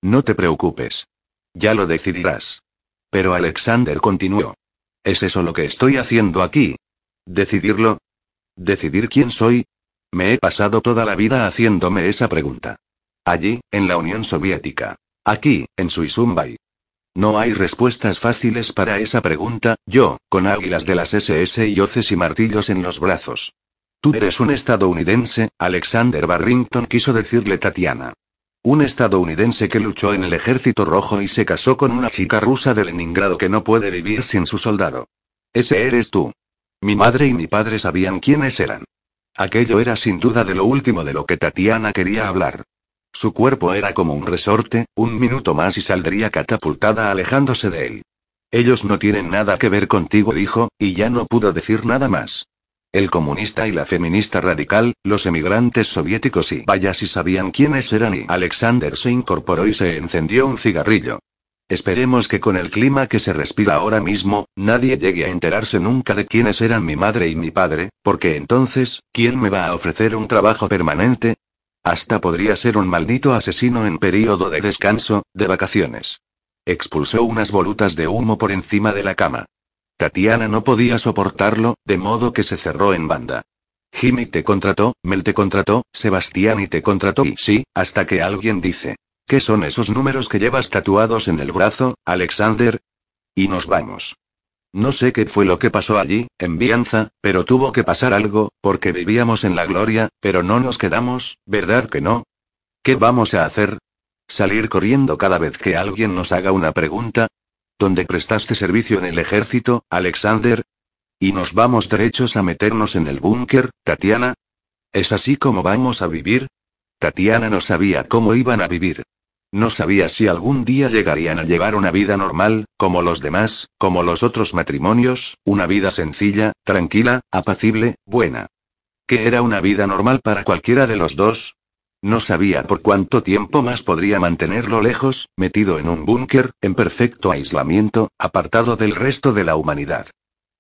No te preocupes. Ya lo decidirás. Pero Alexander continuó. ¿Es eso lo que estoy haciendo aquí? ¿Decidirlo? ¿Decidir quién soy? Me he pasado toda la vida haciéndome esa pregunta. Allí, en la Unión Soviética. Aquí, en Suisumbay. No hay respuestas fáciles para esa pregunta, yo, con águilas de las SS y hoces y martillos en los brazos. Tú eres un estadounidense, Alexander Barrington quiso decirle Tatiana. Un estadounidense que luchó en el ejército rojo y se casó con una chica rusa de Leningrado que no puede vivir sin su soldado. Ese eres tú. Mi madre y mi padre sabían quiénes eran. Aquello era sin duda de lo último de lo que Tatiana quería hablar. Su cuerpo era como un resorte, un minuto más y saldría catapultada alejándose de él. Ellos no tienen nada que ver contigo, dijo, y ya no pudo decir nada más. El comunista y la feminista radical, los emigrantes soviéticos y vaya si sabían quiénes eran y Alexander se incorporó y se encendió un cigarrillo. Esperemos que con el clima que se respira ahora mismo, nadie llegue a enterarse nunca de quiénes eran mi madre y mi padre, porque entonces, ¿quién me va a ofrecer un trabajo permanente? Hasta podría ser un maldito asesino en período de descanso, de vacaciones. Expulsó unas volutas de humo por encima de la cama. Tatiana no podía soportarlo, de modo que se cerró en banda. Jimmy te contrató, Mel te contrató, Sebastián y te contrató y sí, hasta que alguien dice, ¿Qué son esos números que llevas tatuados en el brazo, Alexander? Y nos vamos. No sé qué fue lo que pasó allí, en Vianza, pero tuvo que pasar algo, porque vivíamos en la gloria, pero no nos quedamos, ¿verdad que no? ¿Qué vamos a hacer? ¿Salir corriendo cada vez que alguien nos haga una pregunta? ¿Dónde prestaste servicio en el ejército, Alexander? ¿Y nos vamos derechos a meternos en el búnker, Tatiana? ¿Es así como vamos a vivir? Tatiana no sabía cómo iban a vivir. No sabía si algún día llegarían a llevar una vida normal, como los demás, como los otros matrimonios, una vida sencilla, tranquila, apacible, buena. ¿Qué era una vida normal para cualquiera de los dos? No sabía por cuánto tiempo más podría mantenerlo lejos, metido en un búnker, en perfecto aislamiento, apartado del resto de la humanidad.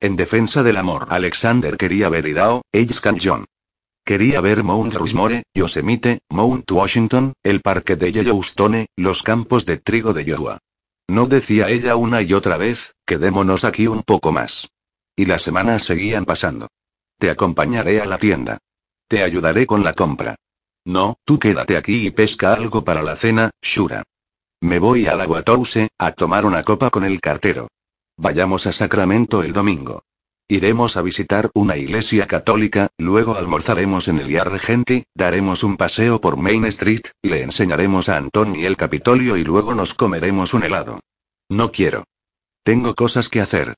En defensa del amor, Alexander quería ver Idaho, John. Quería ver Mount Rushmore, Yosemite, Mount Washington, el parque de Yellowstone, los campos de trigo de Iowa. No decía ella una y otra vez, quedémonos aquí un poco más. Y las semanas seguían pasando. Te acompañaré a la tienda. Te ayudaré con la compra. No, tú quédate aquí y pesca algo para la cena, Shura. Me voy a la Watose, a tomar una copa con el cartero. Vayamos a Sacramento el domingo. Iremos a visitar una iglesia católica, luego almorzaremos en el Yard Regenti, daremos un paseo por Main Street, le enseñaremos a Anthony el Capitolio y luego nos comeremos un helado. No quiero. Tengo cosas que hacer.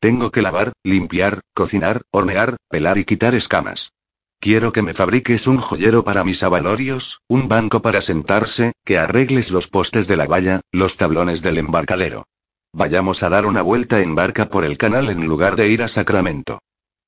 Tengo que lavar, limpiar, cocinar, hornear, pelar y quitar escamas. Quiero que me fabriques un joyero para mis avalorios, un banco para sentarse, que arregles los postes de la valla, los tablones del embarcadero. Vayamos a dar una vuelta en barca por el canal en lugar de ir a Sacramento.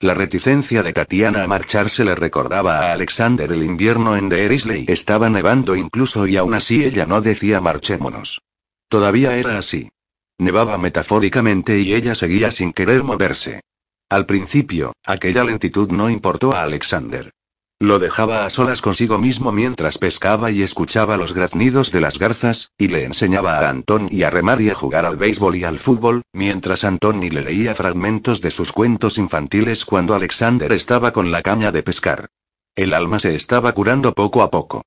La reticencia de Tatiana a marcharse le recordaba a Alexander el invierno en Derisley. Estaba nevando incluso y aún así ella no decía marchémonos. Todavía era así. Nevaba metafóricamente y ella seguía sin querer moverse. Al principio, aquella lentitud no importó a Alexander. Lo dejaba a solas consigo mismo mientras pescaba y escuchaba los graznidos de las garzas, y le enseñaba a Antoni a remar y a jugar al béisbol y al fútbol, mientras Antoni le leía fragmentos de sus cuentos infantiles cuando Alexander estaba con la caña de pescar. El alma se estaba curando poco a poco.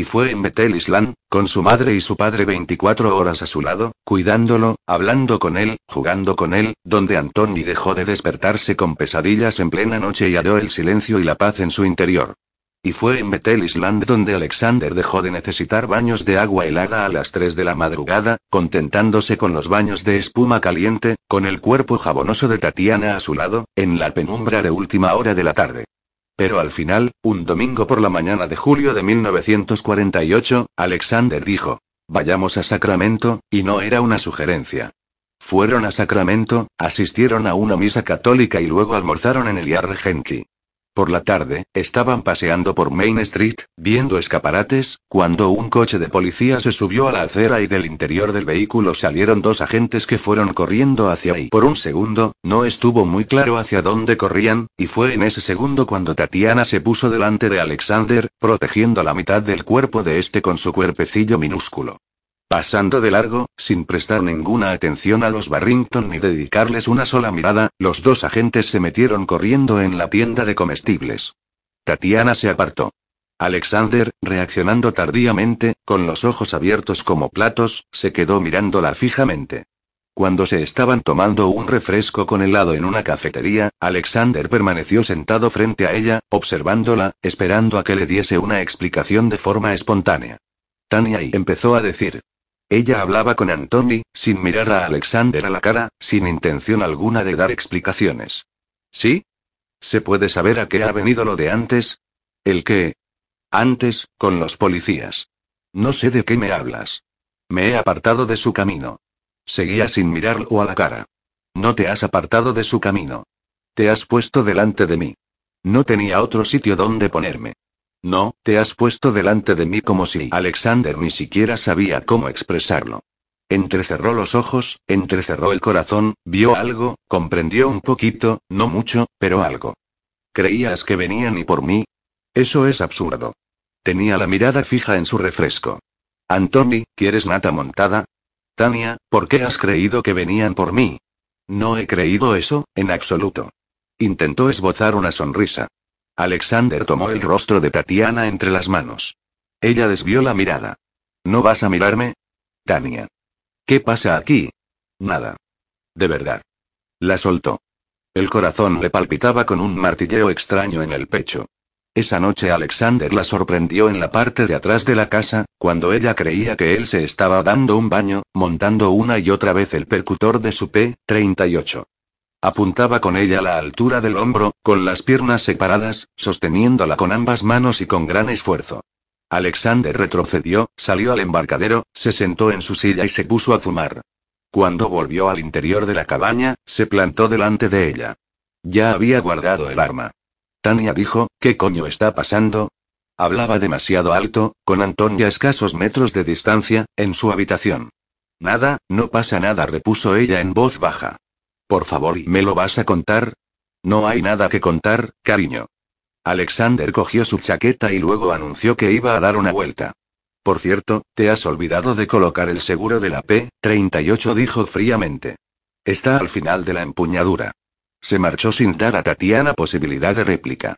Y fue en Betel Island, con su madre y su padre 24 horas a su lado, cuidándolo, hablando con él, jugando con él, donde Antoni dejó de despertarse con pesadillas en plena noche y halló el silencio y la paz en su interior. Y fue en Bethel Island donde Alexander dejó de necesitar baños de agua helada a las 3 de la madrugada, contentándose con los baños de espuma caliente, con el cuerpo jabonoso de Tatiana a su lado, en la penumbra de última hora de la tarde. Pero al final, un domingo por la mañana de julio de 1948, Alexander dijo, vayamos a Sacramento, y no era una sugerencia. Fueron a Sacramento, asistieron a una misa católica y luego almorzaron en el Yard Genki. Por la tarde, estaban paseando por Main Street, viendo escaparates, cuando un coche de policía se subió a la acera y del interior del vehículo salieron dos agentes que fueron corriendo hacia ahí. Por un segundo, no estuvo muy claro hacia dónde corrían, y fue en ese segundo cuando Tatiana se puso delante de Alexander, protegiendo la mitad del cuerpo de este con su cuerpecillo minúsculo. Pasando de largo, sin prestar ninguna atención a los Barrington ni dedicarles una sola mirada, los dos agentes se metieron corriendo en la tienda de comestibles. Tatiana se apartó. Alexander, reaccionando tardíamente, con los ojos abiertos como platos, se quedó mirándola fijamente. Cuando se estaban tomando un refresco con helado en una cafetería, Alexander permaneció sentado frente a ella, observándola, esperando a que le diese una explicación de forma espontánea. Tania y empezó a decir, ella hablaba con Anthony, sin mirar a Alexander a la cara, sin intención alguna de dar explicaciones. ¿Sí? ¿Se puede saber a qué ha venido lo de antes? ¿El qué? Antes, con los policías. No sé de qué me hablas. Me he apartado de su camino. Seguía sin mirarlo a la cara. No te has apartado de su camino. Te has puesto delante de mí. No tenía otro sitio donde ponerme. No, te has puesto delante de mí como si Alexander ni siquiera sabía cómo expresarlo. Entrecerró los ojos, entrecerró el corazón, vio algo, comprendió un poquito, no mucho, pero algo. ¿Creías que venían y por mí? Eso es absurdo. Tenía la mirada fija en su refresco. Anthony, ¿quieres nata montada? Tania, ¿por qué has creído que venían por mí? No he creído eso, en absoluto. Intentó esbozar una sonrisa. Alexander tomó el rostro de Tatiana entre las manos. Ella desvió la mirada. ¿No vas a mirarme? Tania. ¿Qué pasa aquí? Nada. De verdad. La soltó. El corazón le palpitaba con un martilleo extraño en el pecho. Esa noche Alexander la sorprendió en la parte de atrás de la casa, cuando ella creía que él se estaba dando un baño, montando una y otra vez el percutor de su P-38. Apuntaba con ella a la altura del hombro, con las piernas separadas, sosteniéndola con ambas manos y con gran esfuerzo. Alexander retrocedió, salió al embarcadero, se sentó en su silla y se puso a fumar. Cuando volvió al interior de la cabaña, se plantó delante de ella. Ya había guardado el arma. Tania dijo, ¿qué coño está pasando? Hablaba demasiado alto, con Antonia a escasos metros de distancia, en su habitación. Nada, no pasa nada, repuso ella en voz baja. Por favor, ¿y me lo vas a contar? No hay nada que contar, cariño. Alexander cogió su chaqueta y luego anunció que iba a dar una vuelta. Por cierto, te has olvidado de colocar el seguro de la P-38, dijo fríamente. Está al final de la empuñadura. Se marchó sin dar a Tatiana posibilidad de réplica.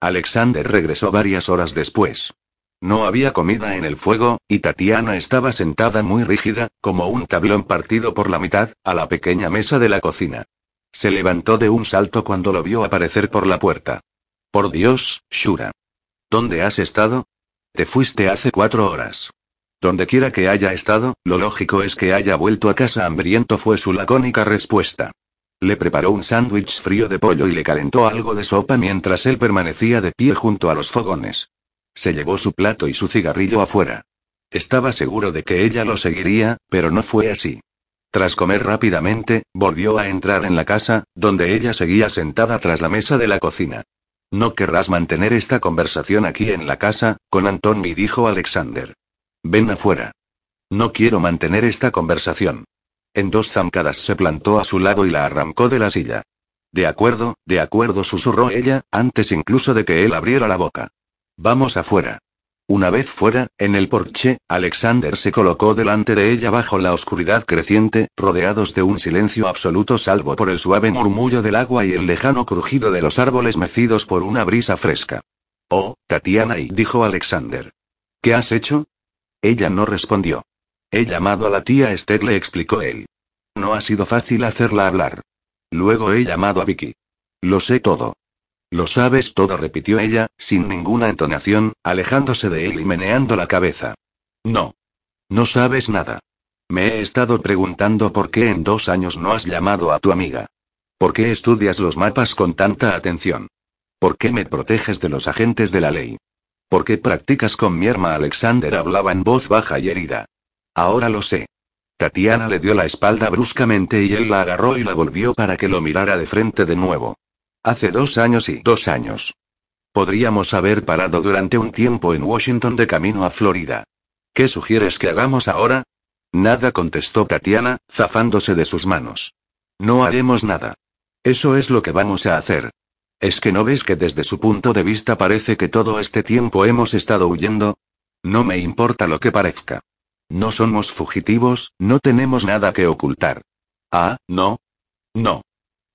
Alexander regresó varias horas después. No había comida en el fuego, y Tatiana estaba sentada muy rígida, como un tablón partido por la mitad, a la pequeña mesa de la cocina. Se levantó de un salto cuando lo vio aparecer por la puerta. Por Dios, Shura. ¿Dónde has estado? Te fuiste hace cuatro horas. Donde quiera que haya estado, lo lógico es que haya vuelto a casa hambriento fue su lacónica respuesta. Le preparó un sándwich frío de pollo y le calentó algo de sopa mientras él permanecía de pie junto a los fogones. Se llevó su plato y su cigarrillo afuera. Estaba seguro de que ella lo seguiría, pero no fue así. Tras comer rápidamente, volvió a entrar en la casa, donde ella seguía sentada tras la mesa de la cocina. No querrás mantener esta conversación aquí en la casa, con Antoni dijo Alexander. Ven afuera. No quiero mantener esta conversación. En dos zancadas se plantó a su lado y la arrancó de la silla. De acuerdo, de acuerdo, susurró ella, antes incluso de que él abriera la boca. Vamos afuera. Una vez fuera, en el porche, Alexander se colocó delante de ella bajo la oscuridad creciente, rodeados de un silencio absoluto salvo por el suave murmullo del agua y el lejano crujido de los árboles mecidos por una brisa fresca. Oh, Tatiana, y dijo Alexander. ¿Qué has hecho? Ella no respondió. He llamado a la tía Esther, le explicó él. No ha sido fácil hacerla hablar. Luego he llamado a Vicky. Lo sé todo. Lo sabes todo, repitió ella, sin ninguna entonación, alejándose de él y meneando la cabeza. No. No sabes nada. Me he estado preguntando por qué en dos años no has llamado a tu amiga. ¿Por qué estudias los mapas con tanta atención? ¿Por qué me proteges de los agentes de la ley? ¿Por qué practicas con mi herma? Alexander hablaba en voz baja y herida. Ahora lo sé. Tatiana le dio la espalda bruscamente y él la agarró y la volvió para que lo mirara de frente de nuevo. Hace dos años y dos años. Podríamos haber parado durante un tiempo en Washington de camino a Florida. ¿Qué sugieres que hagamos ahora? Nada contestó Tatiana, zafándose de sus manos. No haremos nada. Eso es lo que vamos a hacer. ¿Es que no ves que desde su punto de vista parece que todo este tiempo hemos estado huyendo? No me importa lo que parezca. No somos fugitivos, no tenemos nada que ocultar. Ah, no. No.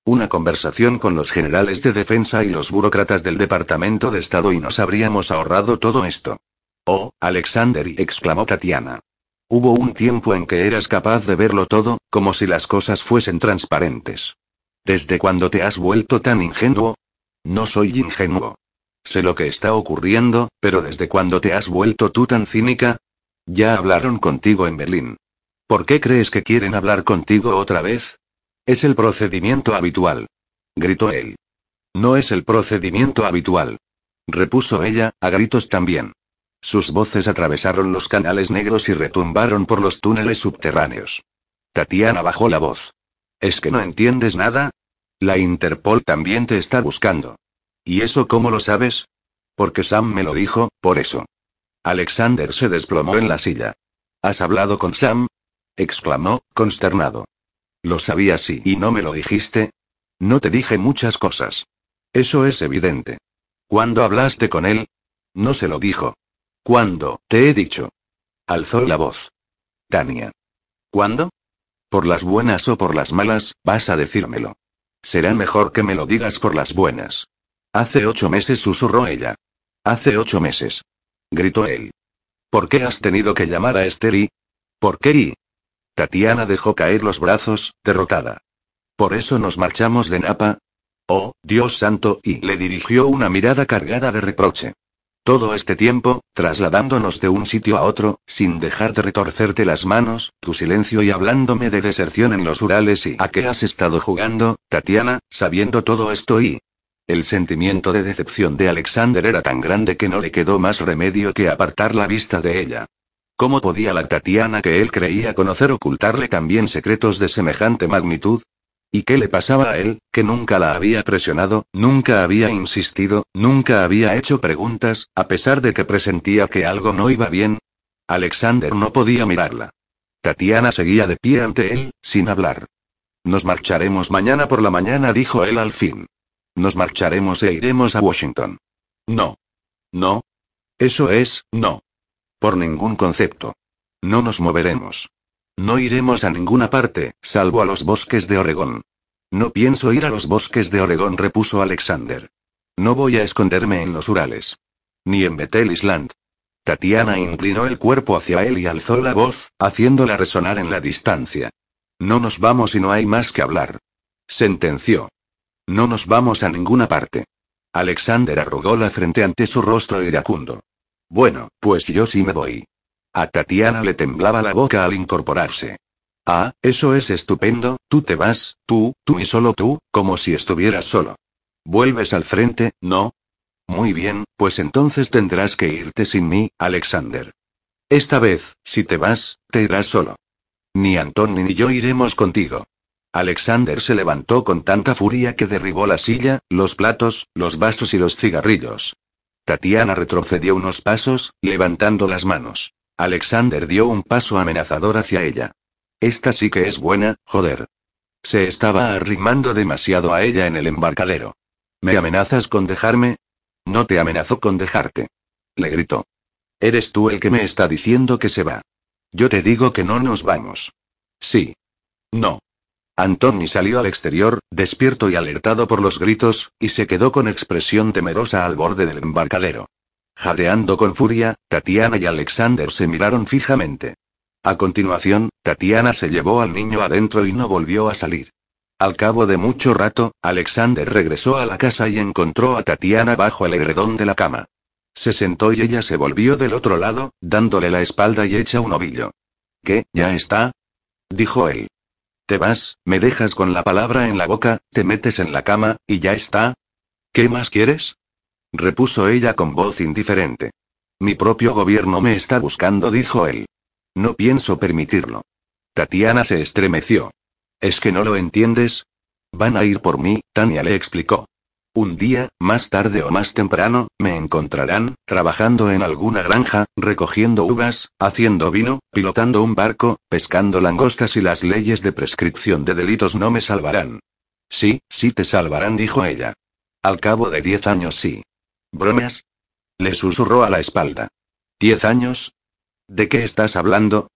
Una conversación con los generales de defensa y los burócratas del Departamento de Estado y nos habríamos ahorrado todo esto. Oh, Alexander, exclamó Tatiana. Hubo un tiempo en que eras capaz de verlo todo, como si las cosas fuesen transparentes. ¿Desde cuándo te has vuelto tan ingenuo? No soy ingenuo. Sé lo que está ocurriendo, pero ¿desde cuándo te has vuelto tú tan cínica? Ya hablaron contigo en Berlín. ¿Por qué crees que quieren hablar contigo otra vez? Es el procedimiento habitual. Gritó él. No es el procedimiento habitual. Repuso ella, a gritos también. Sus voces atravesaron los canales negros y retumbaron por los túneles subterráneos. Tatiana bajó la voz. ¿Es que no entiendes nada? La Interpol también te está buscando. ¿Y eso cómo lo sabes? Porque Sam me lo dijo, por eso. Alexander se desplomó en la silla. ¿Has hablado con Sam? exclamó, consternado. Lo sabía sí y no me lo dijiste. No te dije muchas cosas. Eso es evidente. ¿Cuándo hablaste con él? No se lo dijo. ¿Cuándo? Te he dicho. Alzó la voz. Tania. ¿Cuándo? Por las buenas o por las malas, vas a decírmelo. Será mejor que me lo digas por las buenas. Hace ocho meses susurró ella. Hace ocho meses gritó él. ¿Por qué has tenido que llamar a Esther y? ¿Por qué y? Tatiana dejó caer los brazos, derrotada. ¿Por eso nos marchamos de Napa? Oh, Dios santo, y le dirigió una mirada cargada de reproche. Todo este tiempo, trasladándonos de un sitio a otro, sin dejar de retorcerte las manos, tu silencio y hablándome de deserción en los Urales y a qué has estado jugando, Tatiana, sabiendo todo esto y... El sentimiento de decepción de Alexander era tan grande que no le quedó más remedio que apartar la vista de ella. ¿Cómo podía la Tatiana que él creía conocer ocultarle también secretos de semejante magnitud? ¿Y qué le pasaba a él, que nunca la había presionado, nunca había insistido, nunca había hecho preguntas, a pesar de que presentía que algo no iba bien? Alexander no podía mirarla. Tatiana seguía de pie ante él, sin hablar. Nos marcharemos mañana por la mañana, dijo él al fin. Nos marcharemos e iremos a Washington. No. No. Eso es, no. Por ningún concepto. No nos moveremos. No iremos a ninguna parte, salvo a los bosques de Oregón. No pienso ir a los bosques de Oregón, repuso Alexander. No voy a esconderme en los Urales. Ni en Bethel Island. Tatiana inclinó el cuerpo hacia él y alzó la voz, haciéndola resonar en la distancia. No nos vamos y no hay más que hablar. Sentenció. No nos vamos a ninguna parte. Alexander arrugó la frente ante su rostro iracundo. Bueno, pues yo sí me voy. A Tatiana le temblaba la boca al incorporarse. Ah, eso es estupendo, tú te vas, tú, tú y solo tú, como si estuvieras solo. ¿Vuelves al frente, no? Muy bien, pues entonces tendrás que irte sin mí, Alexander. Esta vez, si te vas, te irás solo. Ni Anton ni yo iremos contigo. Alexander se levantó con tanta furia que derribó la silla, los platos, los vasos y los cigarrillos. Tatiana retrocedió unos pasos, levantando las manos. Alexander dio un paso amenazador hacia ella. Esta sí que es buena, joder. Se estaba arrimando demasiado a ella en el embarcadero. ¿Me amenazas con dejarme? No te amenazo con dejarte. Le gritó. Eres tú el que me está diciendo que se va. Yo te digo que no nos vamos. Sí. No. Antoni salió al exterior, despierto y alertado por los gritos, y se quedó con expresión temerosa al borde del embarcadero. Jadeando con furia, Tatiana y Alexander se miraron fijamente. A continuación, Tatiana se llevó al niño adentro y no volvió a salir. Al cabo de mucho rato, Alexander regresó a la casa y encontró a Tatiana bajo el edredón de la cama. Se sentó y ella se volvió del otro lado, dándole la espalda y hecha un ovillo. ¿Qué, ya está? dijo él. Te vas, me dejas con la palabra en la boca, te metes en la cama, y ya está. ¿Qué más quieres? repuso ella con voz indiferente. Mi propio gobierno me está buscando, dijo él. No pienso permitirlo. Tatiana se estremeció. ¿Es que no lo entiendes? Van a ir por mí, Tania le explicó. Un día, más tarde o más temprano, me encontrarán, trabajando en alguna granja, recogiendo uvas, haciendo vino, pilotando un barco, pescando langostas y las leyes de prescripción de delitos no me salvarán. Sí, sí te salvarán, dijo ella. Al cabo de diez años sí. ¿Bromas? Le susurró a la espalda. ¿Diez años? ¿De qué estás hablando?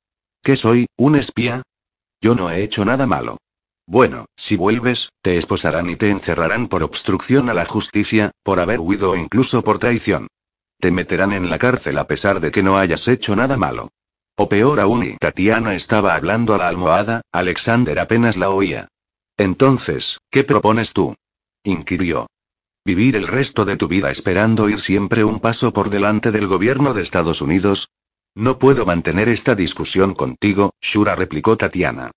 ¿Qué soy, un espía? Yo no he hecho nada malo. Bueno, si vuelves, te esposarán y te encerrarán por obstrucción a la justicia, por haber huido o incluso por traición. Te meterán en la cárcel a pesar de que no hayas hecho nada malo. O peor aún, y Tatiana estaba hablando a la almohada, Alexander apenas la oía. Entonces, ¿qué propones tú? inquirió. ¿Vivir el resto de tu vida esperando ir siempre un paso por delante del gobierno de Estados Unidos? No puedo mantener esta discusión contigo, Shura replicó Tatiana.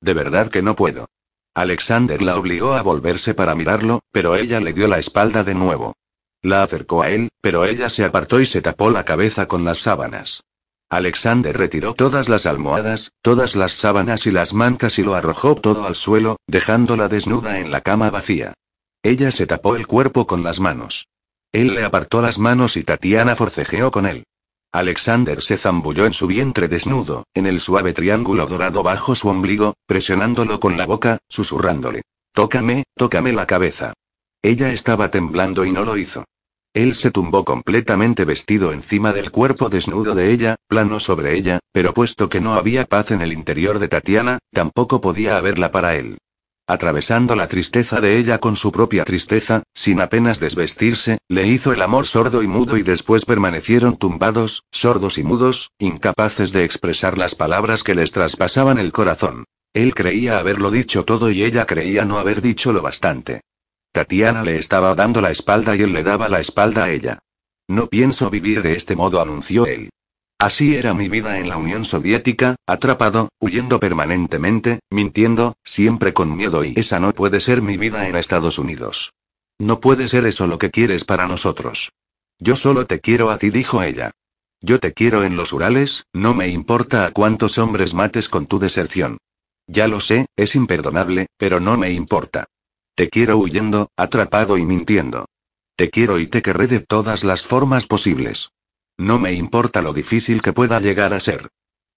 De verdad que no puedo. Alexander la obligó a volverse para mirarlo, pero ella le dio la espalda de nuevo. La acercó a él, pero ella se apartó y se tapó la cabeza con las sábanas. Alexander retiró todas las almohadas, todas las sábanas y las mantas y lo arrojó todo al suelo, dejándola desnuda en la cama vacía. Ella se tapó el cuerpo con las manos. Él le apartó las manos y Tatiana forcejeó con él. Alexander se zambulló en su vientre desnudo, en el suave triángulo dorado bajo su ombligo, presionándolo con la boca, susurrándole. Tócame, tócame la cabeza. Ella estaba temblando y no lo hizo. Él se tumbó completamente vestido encima del cuerpo desnudo de ella, plano sobre ella, pero puesto que no había paz en el interior de Tatiana, tampoco podía haberla para él. Atravesando la tristeza de ella con su propia tristeza, sin apenas desvestirse, le hizo el amor sordo y mudo y después permanecieron tumbados, sordos y mudos, incapaces de expresar las palabras que les traspasaban el corazón. Él creía haberlo dicho todo y ella creía no haber dicho lo bastante. Tatiana le estaba dando la espalda y él le daba la espalda a ella. No pienso vivir de este modo, anunció él. Así era mi vida en la Unión Soviética, atrapado, huyendo permanentemente, mintiendo, siempre con miedo y esa no puede ser mi vida en Estados Unidos. No puede ser eso lo que quieres para nosotros. Yo solo te quiero a ti, dijo ella. Yo te quiero en los Urales, no me importa a cuántos hombres mates con tu deserción. Ya lo sé, es imperdonable, pero no me importa. Te quiero huyendo, atrapado y mintiendo. Te quiero y te querré de todas las formas posibles. No me importa lo difícil que pueda llegar a ser.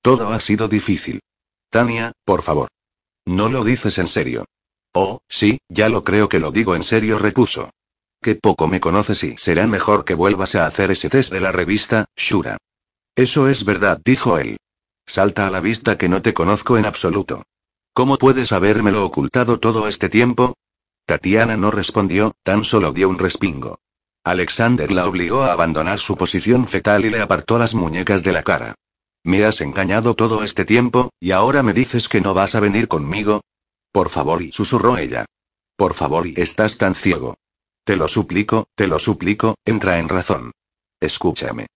Todo ha sido difícil. Tania, por favor. No lo dices en serio. Oh, sí, ya lo creo que lo digo en serio, repuso. Qué poco me conoces y será mejor que vuelvas a hacer ese test de la revista, Shura. Eso es verdad, dijo él. Salta a la vista que no te conozco en absoluto. ¿Cómo puedes habérmelo ocultado todo este tiempo? Tatiana no respondió, tan solo dio un respingo. Alexander la obligó a abandonar su posición fetal y le apartó las muñecas de la cara. Me has engañado todo este tiempo, y ahora me dices que no vas a venir conmigo. Por favor, y susurró ella. Por favor, y estás tan ciego. Te lo suplico, te lo suplico, entra en razón. Escúchame.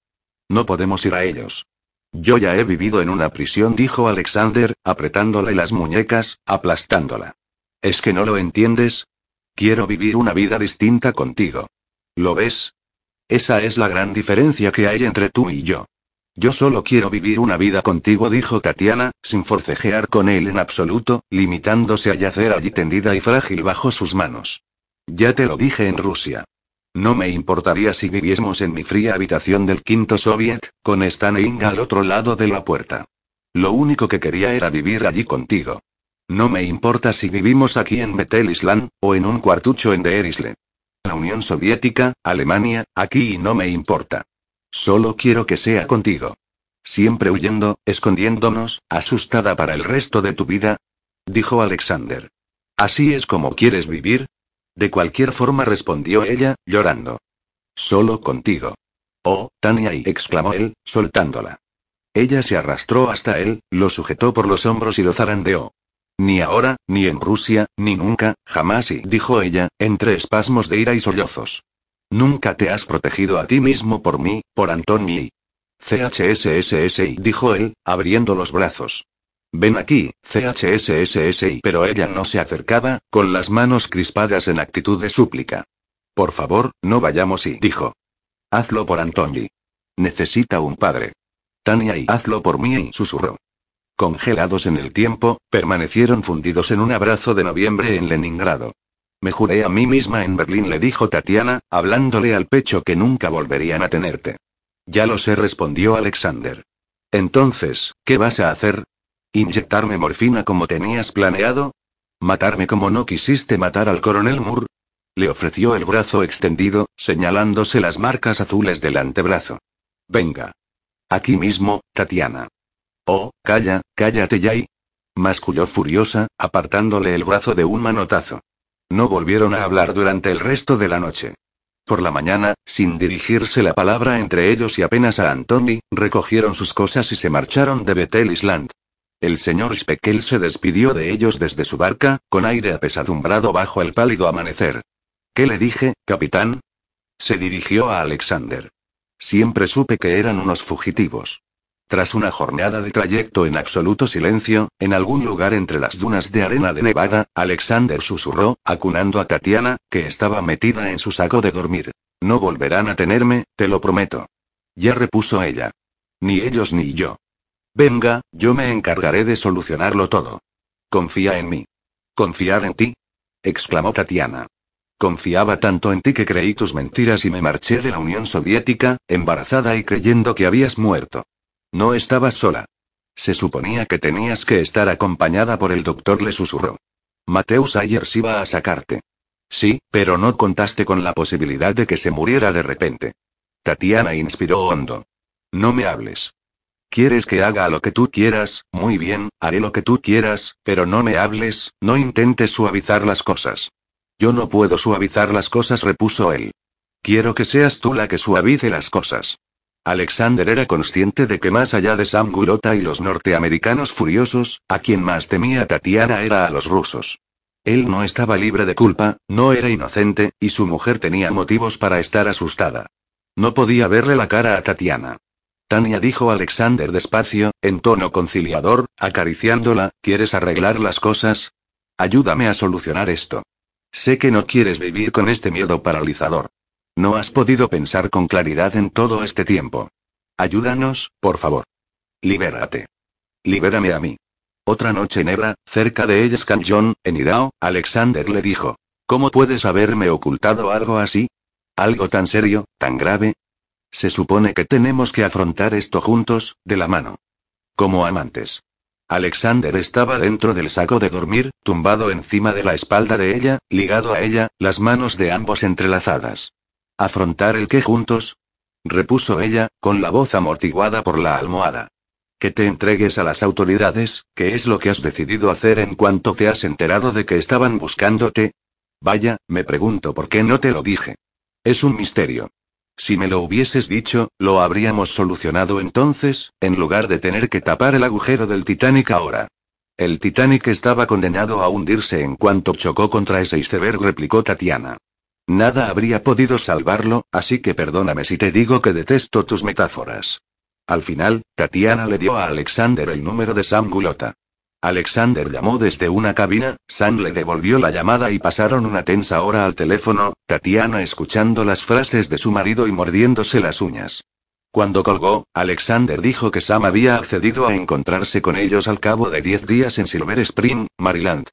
No podemos ir a ellos. Yo ya he vivido en una prisión, dijo Alexander, apretándole las muñecas, aplastándola. ¿Es que no lo entiendes? Quiero vivir una vida distinta contigo. ¿Lo ves? Esa es la gran diferencia que hay entre tú y yo. Yo solo quiero vivir una vida contigo, dijo Tatiana, sin forcejear con él en absoluto, limitándose a yacer allí tendida y frágil bajo sus manos. Ya te lo dije en Rusia. No me importaría si viviésemos en mi fría habitación del quinto soviet, con Stan al otro lado de la puerta. Lo único que quería era vivir allí contigo. No me importa si vivimos aquí en Betel Island, o en un cuartucho en Deerisle. La Unión Soviética, Alemania, aquí y no me importa. Solo quiero que sea contigo. Siempre huyendo, escondiéndonos, asustada para el resto de tu vida. Dijo Alexander. ¿Así es como quieres vivir? De cualquier forma respondió ella, llorando. Solo contigo. Oh, Tania, exclamó él, soltándola. Ella se arrastró hasta él, lo sujetó por los hombros y lo zarandeó. Ni ahora, ni en Rusia, ni nunca, jamás y dijo ella, entre espasmos de ira y sollozos. Nunca te has protegido a ti mismo por mí, por Antoni. CHSSSI, dijo él, abriendo los brazos. Ven aquí, CHSSSI, pero ella no se acercaba, con las manos crispadas en actitud de súplica. Por favor, no vayamos y dijo. Hazlo por Antoni. Necesita un padre. Tania y hazlo por mí y susurró. Congelados en el tiempo, permanecieron fundidos en un abrazo de noviembre en Leningrado. Me juré a mí misma en Berlín, le dijo Tatiana, hablándole al pecho que nunca volverían a tenerte. Ya lo sé, respondió Alexander. Entonces, ¿qué vas a hacer? ¿Inyectarme morfina como tenías planeado? ¿Matarme como no quisiste matar al coronel Moore? Le ofreció el brazo extendido, señalándose las marcas azules del antebrazo. Venga. Aquí mismo, Tatiana. Oh, calla, cállate ya y. Masculló furiosa, apartándole el brazo de un manotazo. No volvieron a hablar durante el resto de la noche. Por la mañana, sin dirigirse la palabra entre ellos y apenas a Antoni, recogieron sus cosas y se marcharon de Betel Island. El señor Speckle se despidió de ellos desde su barca, con aire apesadumbrado bajo el pálido amanecer. ¿Qué le dije, capitán? Se dirigió a Alexander. Siempre supe que eran unos fugitivos. Tras una jornada de trayecto en absoluto silencio, en algún lugar entre las dunas de arena de Nevada, Alexander susurró, acunando a Tatiana, que estaba metida en su saco de dormir. No volverán a tenerme, te lo prometo. Ya repuso ella. Ni ellos ni yo. Venga, yo me encargaré de solucionarlo todo. Confía en mí. ¿Confiar en ti? exclamó Tatiana. Confiaba tanto en ti que creí tus mentiras y me marché de la Unión Soviética, embarazada y creyendo que habías muerto. No estabas sola. Se suponía que tenías que estar acompañada por el doctor, le susurró. Mateus Ayers iba a sacarte. Sí, pero no contaste con la posibilidad de que se muriera de repente. Tatiana inspiró hondo. No me hables. ¿Quieres que haga lo que tú quieras? Muy bien, haré lo que tú quieras, pero no me hables, no intentes suavizar las cosas. Yo no puedo suavizar las cosas, repuso él. Quiero que seas tú la que suavice las cosas. Alexander era consciente de que más allá de Sam Gulota y los norteamericanos furiosos, a quien más temía Tatiana era a los rusos. Él no estaba libre de culpa, no era inocente, y su mujer tenía motivos para estar asustada. No podía verle la cara a Tatiana. Tania dijo Alexander despacio, en tono conciliador, acariciándola, ¿quieres arreglar las cosas? Ayúdame a solucionar esto. Sé que no quieres vivir con este miedo paralizador. No has podido pensar con claridad en todo este tiempo. Ayúdanos, por favor. Libérate. Libérame a mí. Otra noche en Hebra, cerca de ellas John, en Idao, Alexander le dijo. ¿Cómo puedes haberme ocultado algo así? ¿Algo tan serio, tan grave? Se supone que tenemos que afrontar esto juntos, de la mano. Como amantes. Alexander estaba dentro del saco de dormir, tumbado encima de la espalda de ella, ligado a ella, las manos de ambos entrelazadas. ¿Afrontar el qué juntos? repuso ella, con la voz amortiguada por la almohada. Que te entregues a las autoridades, ¿qué es lo que has decidido hacer en cuanto te has enterado de que estaban buscándote? Vaya, me pregunto por qué no te lo dije. Es un misterio. Si me lo hubieses dicho, lo habríamos solucionado entonces, en lugar de tener que tapar el agujero del Titanic ahora. El Titanic estaba condenado a hundirse en cuanto chocó contra ese iceberg, replicó Tatiana. Nada habría podido salvarlo, así que perdóname si te digo que detesto tus metáforas. Al final, Tatiana le dio a Alexander el número de Sam Gulota. Alexander llamó desde una cabina, Sam le devolvió la llamada y pasaron una tensa hora al teléfono, Tatiana escuchando las frases de su marido y mordiéndose las uñas. Cuando colgó, Alexander dijo que Sam había accedido a encontrarse con ellos al cabo de diez días en Silver Spring, Maryland.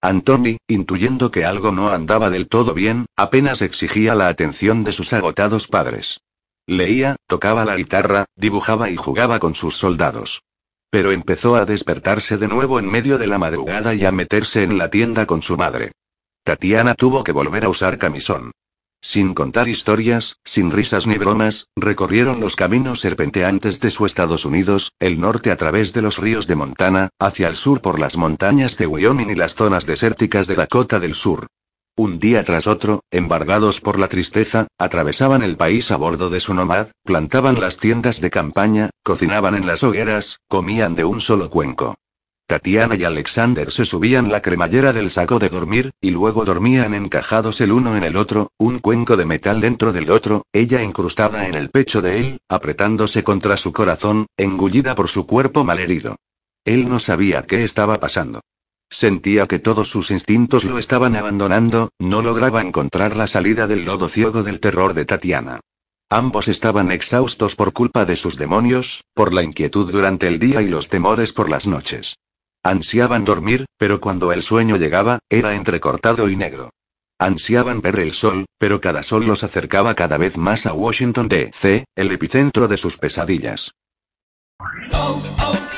Anthony, intuyendo que algo no andaba del todo bien, apenas exigía la atención de sus agotados padres. Leía, tocaba la guitarra, dibujaba y jugaba con sus soldados. Pero empezó a despertarse de nuevo en medio de la madrugada y a meterse en la tienda con su madre. Tatiana tuvo que volver a usar camisón. Sin contar historias, sin risas ni bromas, recorrieron los caminos serpenteantes de su Estados Unidos, el norte a través de los ríos de Montana, hacia el sur por las montañas de Wyoming y las zonas desérticas de Dakota del Sur. Un día tras otro, embargados por la tristeza, atravesaban el país a bordo de su nomad, plantaban las tiendas de campaña, cocinaban en las hogueras, comían de un solo cuenco. Tatiana y Alexander se subían la cremallera del saco de dormir, y luego dormían encajados el uno en el otro, un cuenco de metal dentro del otro, ella incrustada en el pecho de él, apretándose contra su corazón, engullida por su cuerpo malherido. Él no sabía qué estaba pasando. Sentía que todos sus instintos lo estaban abandonando, no lograba encontrar la salida del lodo ciego del terror de Tatiana. Ambos estaban exhaustos por culpa de sus demonios, por la inquietud durante el día y los temores por las noches. Ansiaban dormir, pero cuando el sueño llegaba, era entrecortado y negro. Ansiaban ver el sol, pero cada sol los acercaba cada vez más a Washington D.C., el epicentro de sus pesadillas. Oh, oh.